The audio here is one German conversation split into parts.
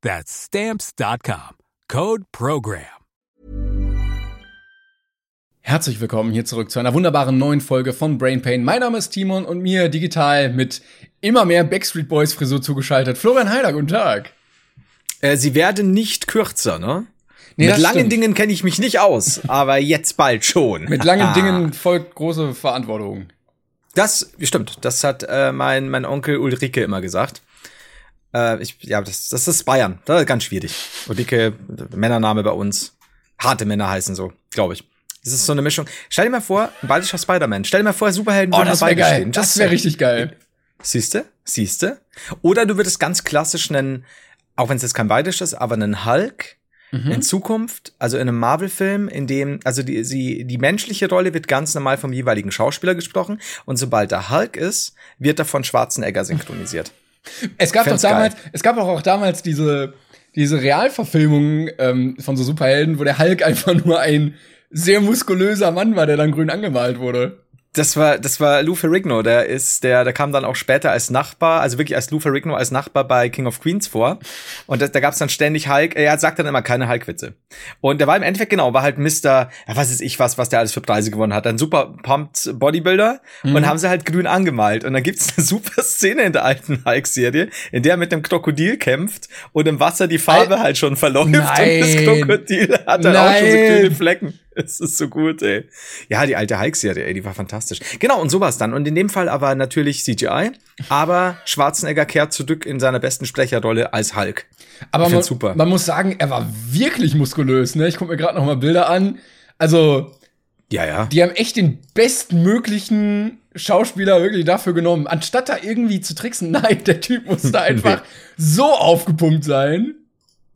That's stamps.com. Code program. Herzlich willkommen hier zurück zu einer wunderbaren neuen Folge von Brain Pain. Mein Name ist Timon und mir digital mit immer mehr Backstreet Boys Frisur zugeschaltet. Florian Heider, guten Tag. Äh, sie werden nicht kürzer, ne? Nee, Mit langen stimmt. Dingen kenne ich mich nicht aus, aber jetzt bald schon. Mit langen Dingen folgt große Verantwortung. Das stimmt. Das hat äh, mein mein Onkel Ulrike immer gesagt. Äh, ich, ja, das, das ist Bayern. Das ist ganz schwierig. Ulrike, Männername bei uns. Harte Männer heißen so, glaube ich. Das ist so eine Mischung. Stell dir mal vor, ein bayerischer Spider-Man. Stell dir mal vor, Superhelden Oh, würden das wäre geil. Das wäre richtig geil. Siehste? Siehste? Oder du würdest ganz klassisch nennen, auch wenn es jetzt kein bayerisch ist, aber einen Hulk Mhm. in Zukunft, also in einem Marvel-Film, in dem, also die, sie, die menschliche Rolle wird ganz normal vom jeweiligen Schauspieler gesprochen und sobald der Hulk ist, wird er von Schwarzenegger synchronisiert. Es gab doch damals, geil. es gab auch, auch damals diese, diese Realverfilmungen ähm, von so Superhelden, wo der Hulk einfach nur ein sehr muskulöser Mann war, der dann grün angemalt wurde. Das war, das war Lou Ferrigno, der ist, der, der kam dann auch später als Nachbar, also wirklich als Lou Ferrigno als Nachbar bei King of Queens vor. Und das, da gab's dann ständig Hulk, er sagt dann immer keine Hulk-Witze. Und der war im Endeffekt genau, war halt Mr., ja, was ist ich was, was der alles für Preise gewonnen hat. Ein super pumped Bodybuilder und haben sie halt grün angemalt. Und dann gibt's eine super Szene in der alten Hulk-Serie, in der er mit dem Krokodil kämpft und im Wasser die Farbe Al- halt schon verläuft Nein. und das Krokodil hat dann auch schon so Nein. grüne Flecken. Es ist so gut, ey. Ja, die alte Hulk-Serie, ey, die war fantastisch. Genau, und sowas dann. Und in dem Fall aber natürlich CGI, aber Schwarzenegger kehrt zurück in seiner besten Sprecherrolle als Hulk. Aber Ich man, super. man muss sagen, er war wirklich muskulös. Ne? Ich gucke mir gerade noch mal Bilder an. Also, Ja, ja. die haben echt den bestmöglichen Schauspieler wirklich dafür genommen. Anstatt da irgendwie zu tricksen, nein, der Typ musste einfach so aufgepumpt sein.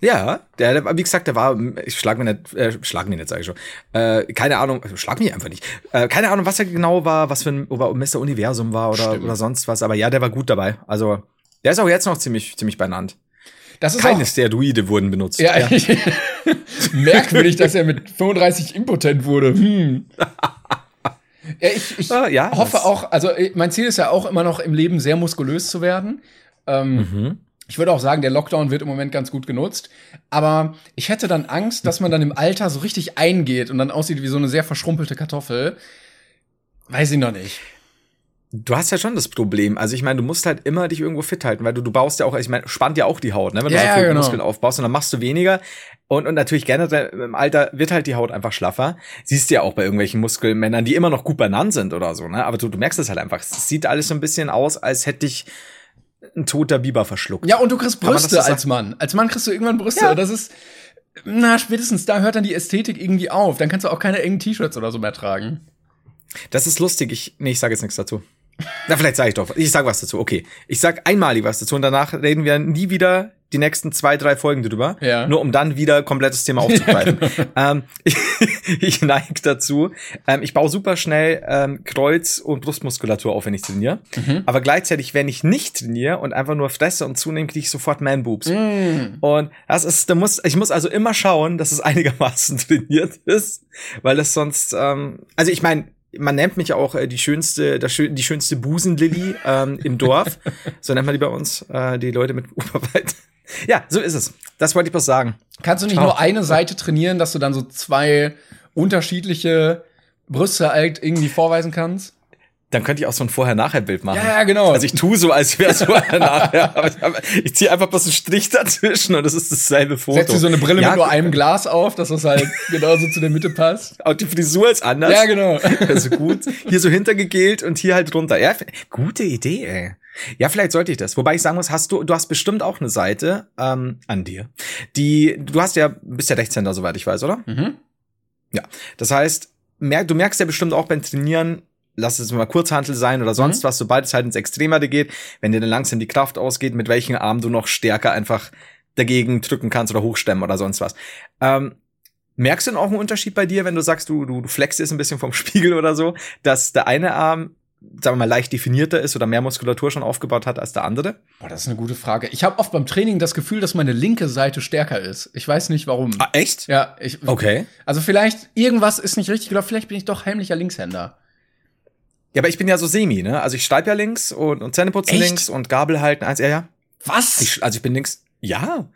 Ja, der, der, wie gesagt, der war, ich schlag mir nicht, äh, schlag mir nicht, sage ich schon. Äh, keine Ahnung, also schlag mich einfach nicht. Äh, keine Ahnung, was er genau war, was für ein, ob Mr. Universum war oder, Stimmt. oder sonst was. Aber ja, der war gut dabei. Also, der ist auch jetzt noch ziemlich, ziemlich benannt. Das ist Keine auch, Steroide wurden benutzt. ja, merkwürdig, dass er mit 35 impotent wurde. Hm. Ja, ich, ich Ah, ja, hoffe auch, also mein Ziel ist ja auch immer noch im Leben sehr muskulös zu werden. Ähm, Mhm. Ich würde auch sagen, der Lockdown wird im Moment ganz gut genutzt. Aber ich hätte dann Angst, dass man dann im Alter so richtig eingeht und dann aussieht wie so eine sehr verschrumpelte Kartoffel. Weiß ich noch nicht. Du hast ja schon das Problem. Also ich meine, du musst halt immer dich irgendwo fit halten, weil du, du baust ja auch, ich meine, spannt ja auch die Haut, ne? Wenn Ja, du so ja, viele genau. Muskeln aufbaust und dann machst du weniger. Und, und natürlich generell im Alter wird halt die Haut einfach schlaffer. Siehst du ja auch bei irgendwelchen Muskelmännern, die immer noch gut benannt sind oder so, ne? Aber du, du merkst es halt einfach. Es sieht alles so ein bisschen aus, als hätte ich ein toter Biber verschluckt. Ja, und du kriegst Brüste so als Mann. Als Mann kriegst du irgendwann Brüste. Ja. Das ist, na, spätestens da hört dann die Ästhetik irgendwie auf. Dann kannst du auch keine engen T-Shirts oder so mehr tragen. Das ist lustig. Ich, nee, ich sage jetzt nichts dazu. Na, vielleicht sage ich doch. Ich sag was dazu. Okay. Ich sag einmalig was dazu und danach reden wir nie wieder die nächsten zwei, drei Folgen drüber. Ja. Nur um dann wieder komplettes Thema aufzugreifen. ähm, ich, ich neige dazu. Ähm, ich baue super schnell ähm, Kreuz- und Brustmuskulatur auf, wenn ich trainiere. Aber gleichzeitig, wenn ich nicht trainiere und einfach nur fresse und zunehme, kriege ich sofort Man-Boobs. Und das ist, da muss, ich muss also immer schauen, dass es einigermaßen trainiert ist, weil das sonst, ähm, also ich meine, man nennt mich auch äh, die schönste, das die schönste Busenlilly ähm, im Dorf. so nennt man die bei uns, äh, die Leute mit Oberweite. Ja, so ist es. Das wollte ich bloß sagen. Kannst du nicht Ciao. nur eine Seite trainieren, dass du dann so zwei unterschiedliche Brüste halt irgendwie vorweisen kannst? dann könnte ich auch so ein Vorher-Nachher-Bild machen. Ja, ja, genau. Also ich tue so, als wäre es Vorher-Nachher. aber ich, ich ziehe einfach bloß einen Strich dazwischen und es ist dasselbe Foto. Setzt du so eine Brille ja, mit nur einem Glas auf, dass das halt genauso zu der Mitte passt? Und die Frisur ist anders. Ja, genau. Also gut. Hier so hintergegelt und hier halt drunter. Ja, gute Idee, ey. Ja, vielleicht sollte ich das. Wobei ich sagen muss, hast du, du hast bestimmt auch eine Seite ähm, an dir, die, du hast ja, bist ja Rechtshänder, soweit ich weiß, oder? Mhm. Ja. Das heißt, mer du merkst ja bestimmt auch beim Trainieren, lass es mal Kurzhantel sein oder sonst mhm. was, sobald es halt ins Extremere geht, wenn dir dann langsam die Kraft ausgeht, mit welchem Arm du noch stärker einfach dagegen drücken kannst oder hochstemmen oder sonst was. Ähm, merkst du denn auch einen Unterschied bei dir, wenn du sagst, du, du, du flexst jetzt ein bisschen vom Spiegel oder so, dass der eine Arm sagen wir mal, leicht definierter ist oder mehr Muskulatur schon aufgebaut hat als der andere? Boah, das ist eine gute Frage. Ich habe oft beim Training das Gefühl, dass meine linke Seite stärker ist. Ich weiß nicht warum. Ah, echt? Ja, ich. Okay. Also vielleicht irgendwas ist nicht richtig oder vielleicht bin ich doch heimlicher Linkshänder. Ja, aber ich bin ja so semi, ne? Also ich schreibe ja links und, und Zähneputzen Echt? links und Gabel halten eins, ja, ja. Was? Ich, also ich bin links. Ja.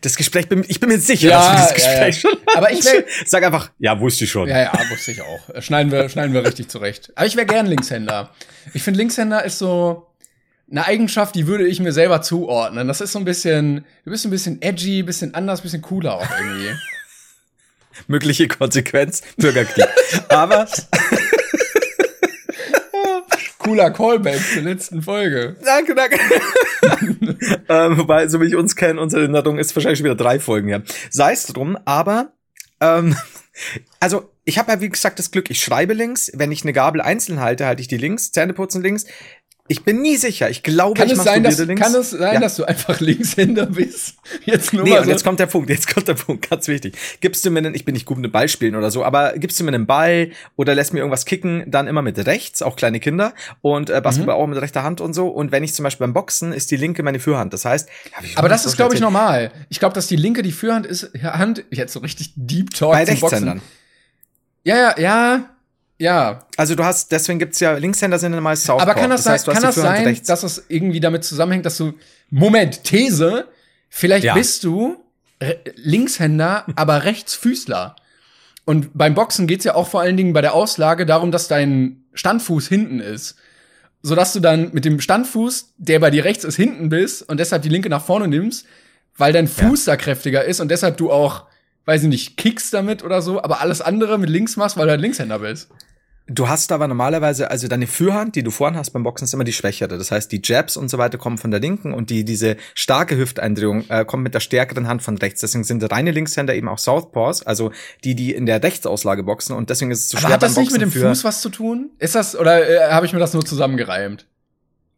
Das Gespräch, ich bin mir sicher, ja, dass wir das Gespräch ja, ja. schon Aber ich wär, sag einfach, ja, wusste ich schon. Ja, ja, wusste ich auch. Schneiden wir, schneiden wir richtig zurecht. Aber ich wäre gern Linkshänder. Ich finde, Linkshänder ist so eine Eigenschaft, die würde ich mir selber zuordnen. Das ist so ein bisschen, du bist ein bisschen edgy, bisschen anders, bisschen cooler auch irgendwie. Mögliche Konsequenz, Bürgerkrieg. Aber Cooler Callback zur letzten Folge. Danke, danke. ähm, wobei, so wie ich uns kenne, unsere Erinnerung ist wahrscheinlich schon wieder drei Folgen her. Sei es drum, aber ähm, also ich habe ja wie gesagt das Glück, ich schreibe links, wenn ich eine Gabel einzeln halte, halte ich die links, Zähneputzen links. Ich bin nie sicher. Ich glaube, kann ich es sein, dass, links. Kann es sein, ja. dass du einfach Linkshänder bist? Jetzt nur nee, so. jetzt kommt der Punkt. Jetzt kommt der Punkt. Ganz wichtig. Gibst du mir einen, ich bin nicht gut mit Ball spielen oder so, aber gibst du mir einen Ball oder lässt mir irgendwas kicken, dann immer mit rechts, auch kleine Kinder und äh, Basketball mhm. auch mit rechter Hand und so. Und wenn ich zum Beispiel beim Boxen ist die linke meine Führhand. Das heißt, aber das ist, glaube ich, normal. Ich glaube, dass die linke die Führhand ist. Hand, jetzt so richtig Deep Talk Bei Rechtshändern. Ja, ja, ja. Ja. Also du hast, deswegen gibt's ja, Linkshänder sind immer Southpaw. Aber kann das, das heißt, sein, kann das sein dass es irgendwie damit zusammenhängt, dass du, Moment, These, vielleicht ja. bist du Linkshänder, aber Rechtsfüßler. Und beim Boxen geht's ja auch vor allen Dingen bei der Auslage darum, dass dein Standfuß hinten ist. Sodass du dann mit dem Standfuß, der bei dir rechts ist, hinten bist und deshalb die linke nach vorne nimmst, weil dein Fuß ja. da kräftiger ist und deshalb du auch, weiß ich nicht, kickst damit oder so, aber alles andere mit links machst, weil du ein Linkshänder bist. Du hast aber normalerweise, also deine Führhand, die du vorhin hast beim Boxen, ist immer die schwächere. Das heißt, die Jabs und so weiter kommen von der linken und die, diese starke Hüfteindrehung äh, kommt mit der stärkeren Hand von rechts. Deswegen sind reine Linkshänder eben auch Southpaws, also die, die in der Rechtsauslage boxen und deswegen ist es so schwer. Hat das nicht mit dem Fuß was zu tun? Ist das, oder äh, habe ich mir das nur zusammengereimt?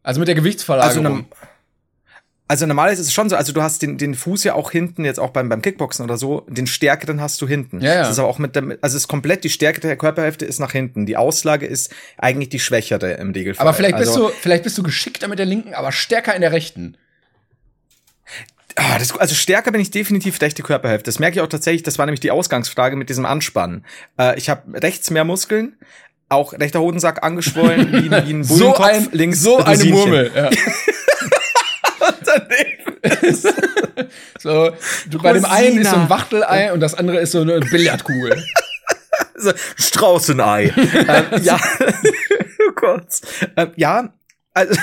Also mit der Gewichtsverlagerung. Also also normalerweise ist es schon so, also du hast den, den Fuß ja auch hinten, jetzt auch beim, beim Kickboxen oder so, den stärkeren hast du hinten. Ja, ja. Das ist aber auch mit der, also es ist komplett die Stärke der Körperhälfte ist nach hinten. Die Auslage ist eigentlich die schwächere im Regelfall. Aber vielleicht bist also, du, vielleicht bist du geschickter mit der linken, aber stärker in der rechten. Ah, das, also stärker bin ich definitiv rechte Körperhälfte. Das merke ich auch tatsächlich. Das war nämlich die Ausgangsfrage mit diesem Anspannen. Äh, ich habe rechts mehr Muskeln, auch rechter Hodensack angeschwollen, wie, wie ein Bullenkopf, so ein, links so eine Murmel. Ja. so, du, bei dem einen ist so ein Wachtelei und das andere ist so eine Billardkugel. so, Straußenei. ähm, ja. oh Gott. Ähm, ja, also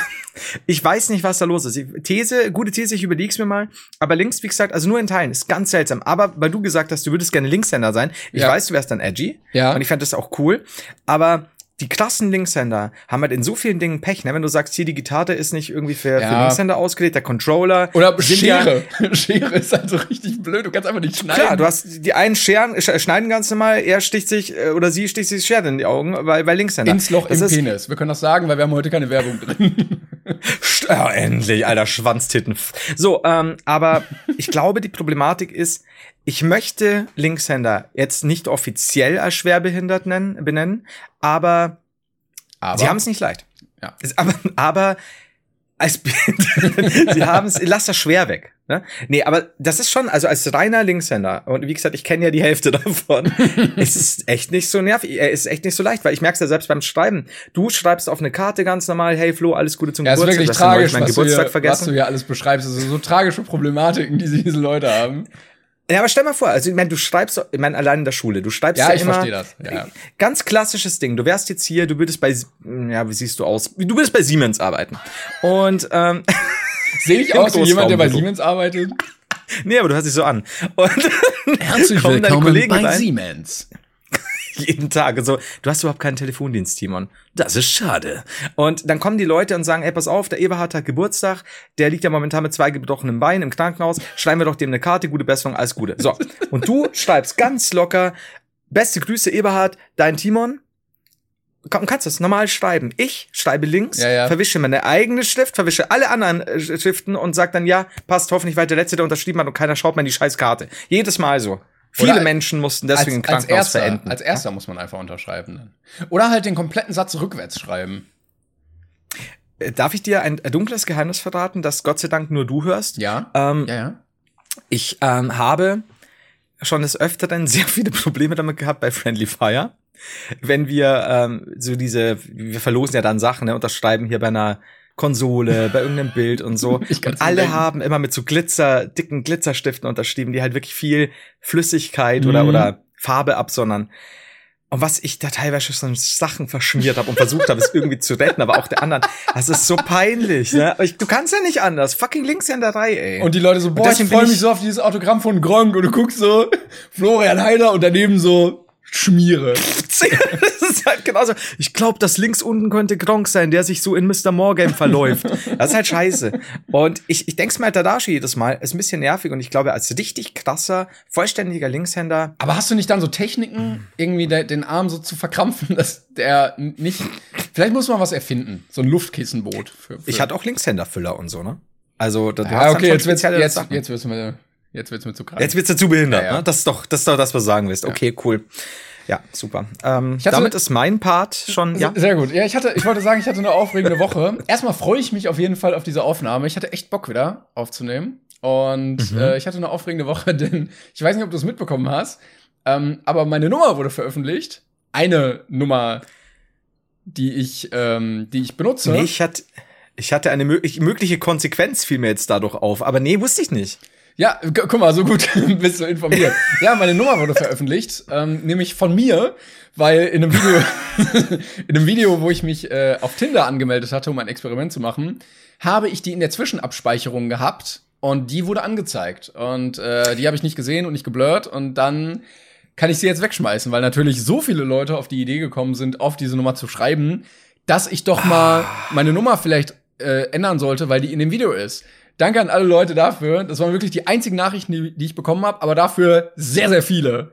ich weiß nicht, was da los ist. These, gute These, ich überleg's mir mal. Aber links, wie gesagt, also nur in Teilen, ist ganz seltsam. Aber weil du gesagt hast, du würdest gerne Linkshänder sein, ich ja. weiß, du wärst dann edgy. Ja. Und ich fände das auch cool. Aber die krassen Linkshänder haben halt in so vielen Dingen Pech, ne? Wenn du sagst, hier die Gitarre ist nicht irgendwie für, ja. für Linkshänder ausgelegt, der Controller. Oder Schere. Ja, Schere ist halt so richtig blöd, du kannst einfach nicht schneiden. Klar, du hast die einen Scheren, schneiden ganz normal, er sticht sich äh, oder sie sticht sich Schere in die Augen, weil, weil Linkshänder. Ins Loch das im Penis. Wir können das sagen, weil wir haben heute keine Werbung drin. ja, endlich, alter Schwanztitten. So, ähm, aber ich glaube, die Problematik ist, ich möchte Linkshänder jetzt nicht offiziell als schwerbehindert nennen, benennen, aber, aber? sie haben es nicht leicht. Ja. Aber, aber als sie haben es, lass das schwer weg. Ne? Nee, aber das ist schon, also als reiner Linkshänder, und wie gesagt, ich kenne ja die Hälfte davon, ist es echt nicht so nervig, er ist echt nicht so leicht, weil ich merke es ja selbst beim Schreiben. Du schreibst auf eine Karte ganz normal, hey Flo, alles Gute zum ja, Geburtstag. Ist wirklich tragisch, meinen was Geburtstag du hier, vergessen. Was du hier alles beschreibst, also so tragische Problematiken, die diese Leute haben. Ja, aber stell mal vor, also ich meine, du schreibst, ich meine, allein in der Schule, du schreibst ja, ja ich immer. Verstehe das. Ja. Ganz klassisches Ding. Du wärst jetzt hier, du würdest bei, ja, wie siehst du aus? Du würdest bei Siemens arbeiten. Und ähm, sehe ich aus wie jemand, der bei Siemens arbeitet? Nee, aber du hörst dich so an. Und Herzlich willkommen bei rein. Siemens. jeden Tag. Also, du hast überhaupt keinen Telefondienst, Timon. Das ist schade. Und dann kommen die Leute und sagen, ey, pass auf, der Eberhard hat Geburtstag, der liegt ja momentan mit zwei gebrochenen Beinen im Krankenhaus, schreiben wir doch dem eine Karte, gute Besserung, alles Gute. So. Und du schreibst ganz locker, beste Grüße, Eberhard, dein Timon. Du kannst das normal schreiben. Ich schreibe links, ja, ja. verwische meine eigene Schrift, verwische alle anderen äh, Schriften und sag dann, ja, passt hoffentlich weiter, der letzte, der unterschrieben hat und keiner schaut mir in die scheiß Karte. Jedes Mal so. Viele Menschen mussten deswegen als, Krankenhaus als erster, verenden. Als erster muss man einfach unterschreiben. Oder halt den kompletten Satz rückwärts schreiben. Äh, darf ich dir ein dunkles Geheimnis verraten, das Gott sei Dank nur du hörst? Ja. Ähm, ja, ja. Ich ähm, habe schon des Öfteren sehr viele Probleme damit gehabt bei Friendly Fire. Wenn wir ähm, so diese, wir verlosen ja dann Sachen, ne, unterschreiben hier bei einer Konsole, bei irgendeinem Bild und so. und alle denken. haben immer mit so Glitzer, dicken Glitzerstiften unterschrieben, die halt wirklich viel Flüssigkeit mhm. oder, oder Farbe absondern. Und was ich da teilweise schon Sachen verschmiert habe und versucht habe, es irgendwie zu retten, aber auch der anderen, das ist so peinlich, ne? Ich, du kannst ja nicht anders. Fucking Linkshänderei, ey. Und die Leute so, boah, ich freue mich so auf dieses Autogramm von Gronk und du guckst so Florian Heider und daneben so schmiere. das ist halt genauso. Ich glaube, dass links unten könnte Gronk sein, der sich so in Mr. Morgan verläuft. Das ist halt scheiße. Und ich, ich denke mir halt Tadashi jedes Mal, ist ein bisschen nervig und ich glaube, als richtig krasser, vollständiger Linkshänder. Aber hast du nicht dann so Techniken, irgendwie den Arm so zu verkrampfen, dass der nicht. Vielleicht muss man was erfinden. So ein Luftkissenboot. Für, für ich hatte auch Linkshänderfüller und so, ne? Also, da, ja, hast okay, jetzt, wird's, jetzt, jetzt wird's mir Jetzt wird's mir zu krass. Jetzt wird's zu behindert, ja, ja. ne? Das ist doch, das ist doch das, was du sagen willst. Okay, cool. Ja, super. Ähm, damit ist mein Part schon. Ja. Sehr gut. Ja, ich hatte, ich wollte sagen, ich hatte eine aufregende Woche. Erstmal freue ich mich auf jeden Fall auf diese Aufnahme. Ich hatte echt Bock wieder aufzunehmen. Und mhm. äh, ich hatte eine aufregende Woche, denn ich weiß nicht, ob du es mitbekommen hast, ähm, aber meine Nummer wurde veröffentlicht. Eine Nummer, die ich, ähm, die ich benutze. Nee, ich hatte, ich hatte eine mögliche Konsequenz fiel mir jetzt dadurch auf, aber nee, wusste ich nicht. Ja, guck mal, so gut bist du informiert. ja, meine Nummer wurde veröffentlicht, ähm, nämlich von mir, weil in einem Video, in einem Video, wo ich mich äh, auf Tinder angemeldet hatte, um ein Experiment zu machen, habe ich die in der Zwischenabspeicherung gehabt und die wurde angezeigt und äh, die habe ich nicht gesehen und nicht geblurrt und dann kann ich sie jetzt wegschmeißen, weil natürlich so viele Leute auf die Idee gekommen sind, auf diese Nummer zu schreiben, dass ich doch mal meine Nummer vielleicht äh, ändern sollte, weil die in dem Video ist. Danke an alle Leute dafür. Das waren wirklich die einzigen Nachrichten, die, die ich bekommen habe, aber dafür sehr, sehr viele.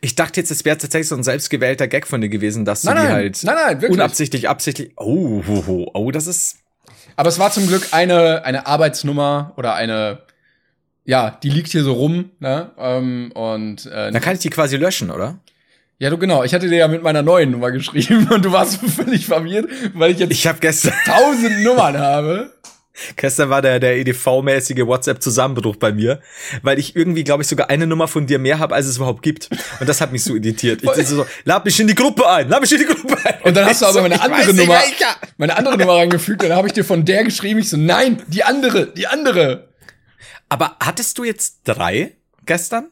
Ich dachte jetzt, es wäre tatsächlich so ein selbstgewählter Gag von dir gewesen, dass nein, du die nein, halt nein, nein, wirklich. unabsichtlich, absichtlich. Oh, oh, oh, oh, das ist. Aber es war zum Glück eine, eine Arbeitsnummer oder eine, ja, die liegt hier so rum, ne? Ähm, und äh, Dann kann ich die quasi löschen, oder? Ja, du genau. Ich hatte dir ja mit meiner neuen Nummer geschrieben und du warst völlig verwirrt, weil ich jetzt ich hab gestern tausend Nummern habe. Gestern war der, der EDV-mäßige WhatsApp-Zusammenbruch bei mir, weil ich irgendwie, glaube ich, sogar eine Nummer von dir mehr habe, als es überhaupt gibt. Und das hat mich so irritiert. Ich so, lad mich in die Gruppe ein, lad mich in die Gruppe ein. Und dann hast du aber meine andere Nummer, meine andere Nummer reingefügt und dann habe ich dir von der geschrieben. Ich so, nein, die andere, die andere. Aber hattest du jetzt drei gestern?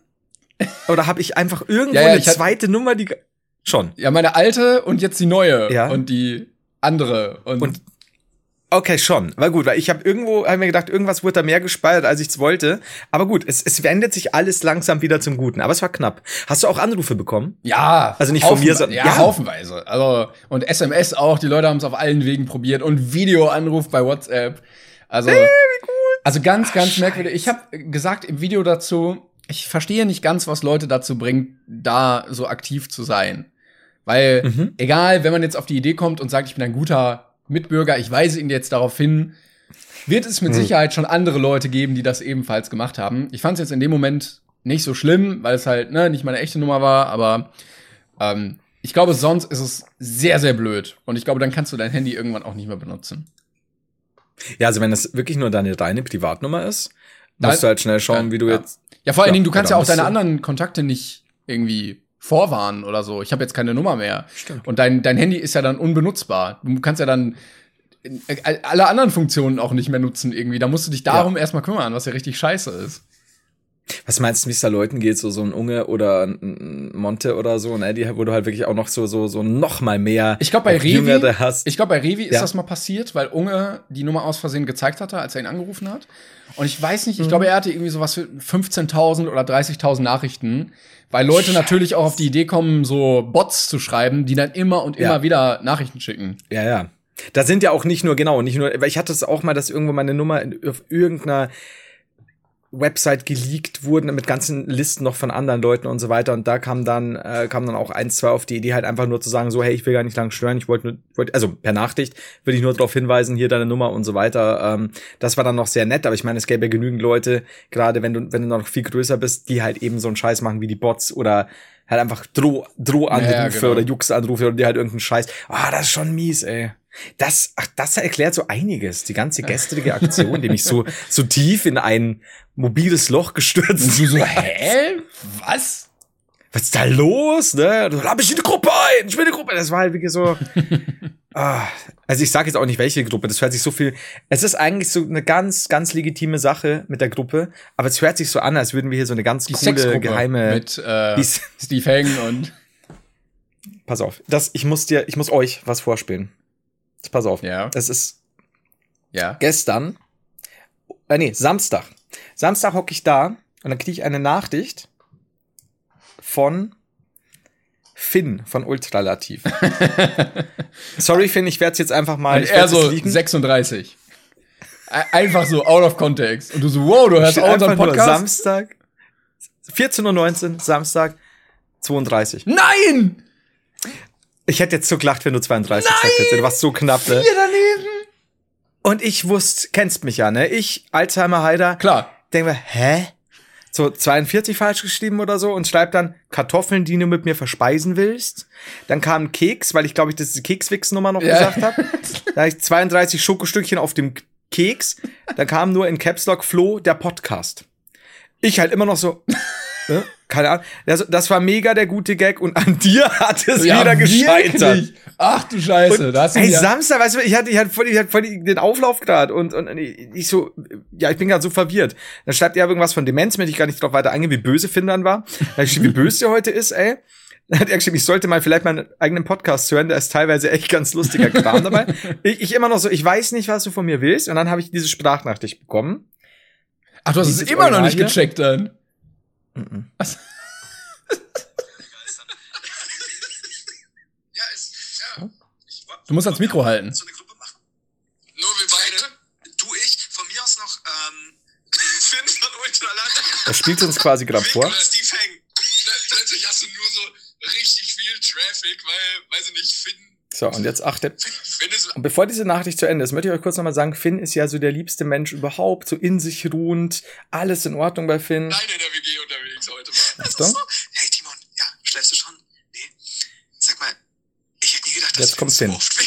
Oder habe ich einfach irgendwo ja, ja, eine zweite Nummer, die schon? Ja, meine alte und jetzt die neue ja. und die andere und, und Okay, schon. War gut, weil ich habe irgendwo, hab mir gedacht, irgendwas wurde da mehr gespeichert, als ich es wollte. Aber gut, es, es wendet sich alles langsam wieder zum Guten. Aber es war knapp. Hast du auch Anrufe bekommen? Ja. Also nicht von mir, sondern ja, ja, haufenweise. Also und SMS auch. Die Leute haben es auf allen Wegen probiert und Videoanruf bei WhatsApp. Also, hey, wie cool. also ganz, ganz Ach, merkwürdig. Ich habe gesagt im Video dazu, ich verstehe nicht ganz, was Leute dazu bringt, da so aktiv zu sein. Weil, mhm. egal, wenn man jetzt auf die Idee kommt und sagt, ich bin ein guter Mitbürger, ich weise ihn jetzt darauf hin, wird es mit hm. Sicherheit schon andere Leute geben, die das ebenfalls gemacht haben. Ich fand es jetzt in dem Moment nicht so schlimm, weil es halt ne, nicht meine echte Nummer war, aber ähm, ich glaube, sonst ist es sehr, sehr blöd. Und ich glaube, dann kannst du dein Handy irgendwann auch nicht mehr benutzen. Ja, also wenn das wirklich nur deine reine Privatnummer ist, musst da, du halt schnell schauen, wie du ja. jetzt. Ja, vor allen Dingen, du kannst genau, ja auch deine anderen Kontakte nicht irgendwie vorwarnen oder so. Ich habe jetzt keine Nummer mehr. Stimmt. Und dein, dein Handy ist ja dann unbenutzbar. Du kannst ja dann äh, alle anderen Funktionen auch nicht mehr nutzen irgendwie. Da musst du dich darum ja. erstmal kümmern, was ja richtig scheiße ist. Was meinst du, wie es da Leuten geht, so, so ein Unge oder ein Monte oder so, ne, die, wo du halt wirklich auch noch so, so, so noch mal mehr. Ich glaube, bei Revi, hast. ich glaube, bei Revi ist ja. das mal passiert, weil Unge die Nummer aus Versehen gezeigt hatte, als er ihn angerufen hat. Und ich weiß nicht, ich mhm. glaube, er hatte irgendwie sowas für 15.000 oder 30.000 Nachrichten, weil Leute Scheiße. natürlich auch auf die Idee kommen, so Bots zu schreiben, die dann immer und immer ja. wieder Nachrichten schicken. Ja, ja. Da sind ja auch nicht nur, genau, nicht nur, weil ich hatte es auch mal, dass irgendwo meine Nummer auf irgendeiner Website geleakt wurden mit ganzen Listen noch von anderen Leuten und so weiter. Und da kam dann, äh, kam dann auch eins, zwei auf die Idee, halt einfach nur zu sagen, so, hey, ich will gar nicht lang stören, ich wollte nur, wollt, also per Nachricht will ich nur darauf hinweisen, hier deine Nummer und so weiter. Ähm, das war dann noch sehr nett, aber ich meine, es gäbe ja genügend Leute, gerade wenn du, wenn du noch viel größer bist, die halt eben so einen Scheiß machen wie die Bots oder halt einfach Droh, Drohanrufe ja, genau. oder Juxanrufe oder die halt irgendeinen Scheiß. Ah, das ist schon mies, ey. Das, ach, das erklärt so einiges. Die ganze gestrige Aktion, die mich so, so tief in ein mobiles Loch gestürzt. Und du so, hä? Was? Was ist da los? Ne? Du hab ich in die Gruppe ein, ich will in die Gruppe. Das war halt wirklich so. ah, also ich sage jetzt auch nicht welche Gruppe. Das hört sich so viel. Es ist eigentlich so eine ganz, ganz legitime Sache mit der Gruppe, aber es hört sich so an, als würden wir hier so eine ganz die coole geheime mit äh, Steve Hagen und. Pass auf, das ich muss dir, ich muss euch was vorspielen. Pass auf. Ja. Es ist ja. gestern, äh, nee, Samstag. Samstag hocke ich da und dann kriege ich eine Nachricht von Finn von Ultralativ. Sorry, Finn, ich werde es jetzt einfach mal. Und er so 36. Einfach so out of context. Und du so, wow, du hörst auch unseren Podcast. Samstag, 14.19 Uhr, Samstag, 32. Nein! Ich hätte jetzt so gelacht, wenn du 32 Nein! gesagt hättest. Du warst so knapp, ne? Vier daneben! Und ich wusste, kennst mich ja, ne? Ich, Alzheimer Heider. Klar. Denke mir, hä? So 42 falsch geschrieben oder so und schreib dann Kartoffeln, die du mit mir verspeisen willst. Dann kam Keks, weil ich glaube ich das die Kekswix-Nummer noch ja. gesagt habe. Da habe ich 32 Schokostückchen auf dem Keks. Dann kam nur in Caps Lock Flo der Podcast. Ich halt immer noch so. Ne? Keine Ahnung. Das, das, war mega der gute Gag und an dir hat es ja, wieder gescheitert. Wirklich? Ach du Scheiße. Und, da hast du ey, Samstag, weißt du, ich hatte, ich hatte voll, ich hatte voll den Auflauf gerade und, und ich so, ja, ich bin gerade so verwirrt. Dann schreibt er irgendwas von Demenz, möchte ich gar nicht drauf weiter eingehen, wie böse Finn war. Da ich wie böse der heute ist, ey. Dann hat er geschrieben, ich sollte mal vielleicht meinen eigenen Podcast hören, da ist teilweise echt ganz lustiger Kram dabei. Ich, ich immer noch so, ich weiß nicht, was du von mir willst. Und dann habe ich diese Sprachnachricht bekommen. Ach, du hast es immer noch nicht gecheckt dann. Ja, ist, ja. Du musst ans Mikro halten. So eine Gruppe machen. Nur wir beide. Du, ich, von mir aus noch ähm, Finn von Ultraland. Er spielt uns quasi gerade vor. Steve. Plötzlich hast du nur so richtig viel Traffic, weil, weiß ich nicht, Finn so, und jetzt achtet. Und bevor diese Nachricht zu Ende ist, möchte ich euch kurz nochmal sagen, Finn ist ja so der liebste Mensch überhaupt, so in sich ruhend, alles in Ordnung bei Finn. Nein, in so? Hey Timon, ja, schläfst du schon? Nee. Sag mal, ich hätte nie gedacht, dass jetzt kommt Finn. oft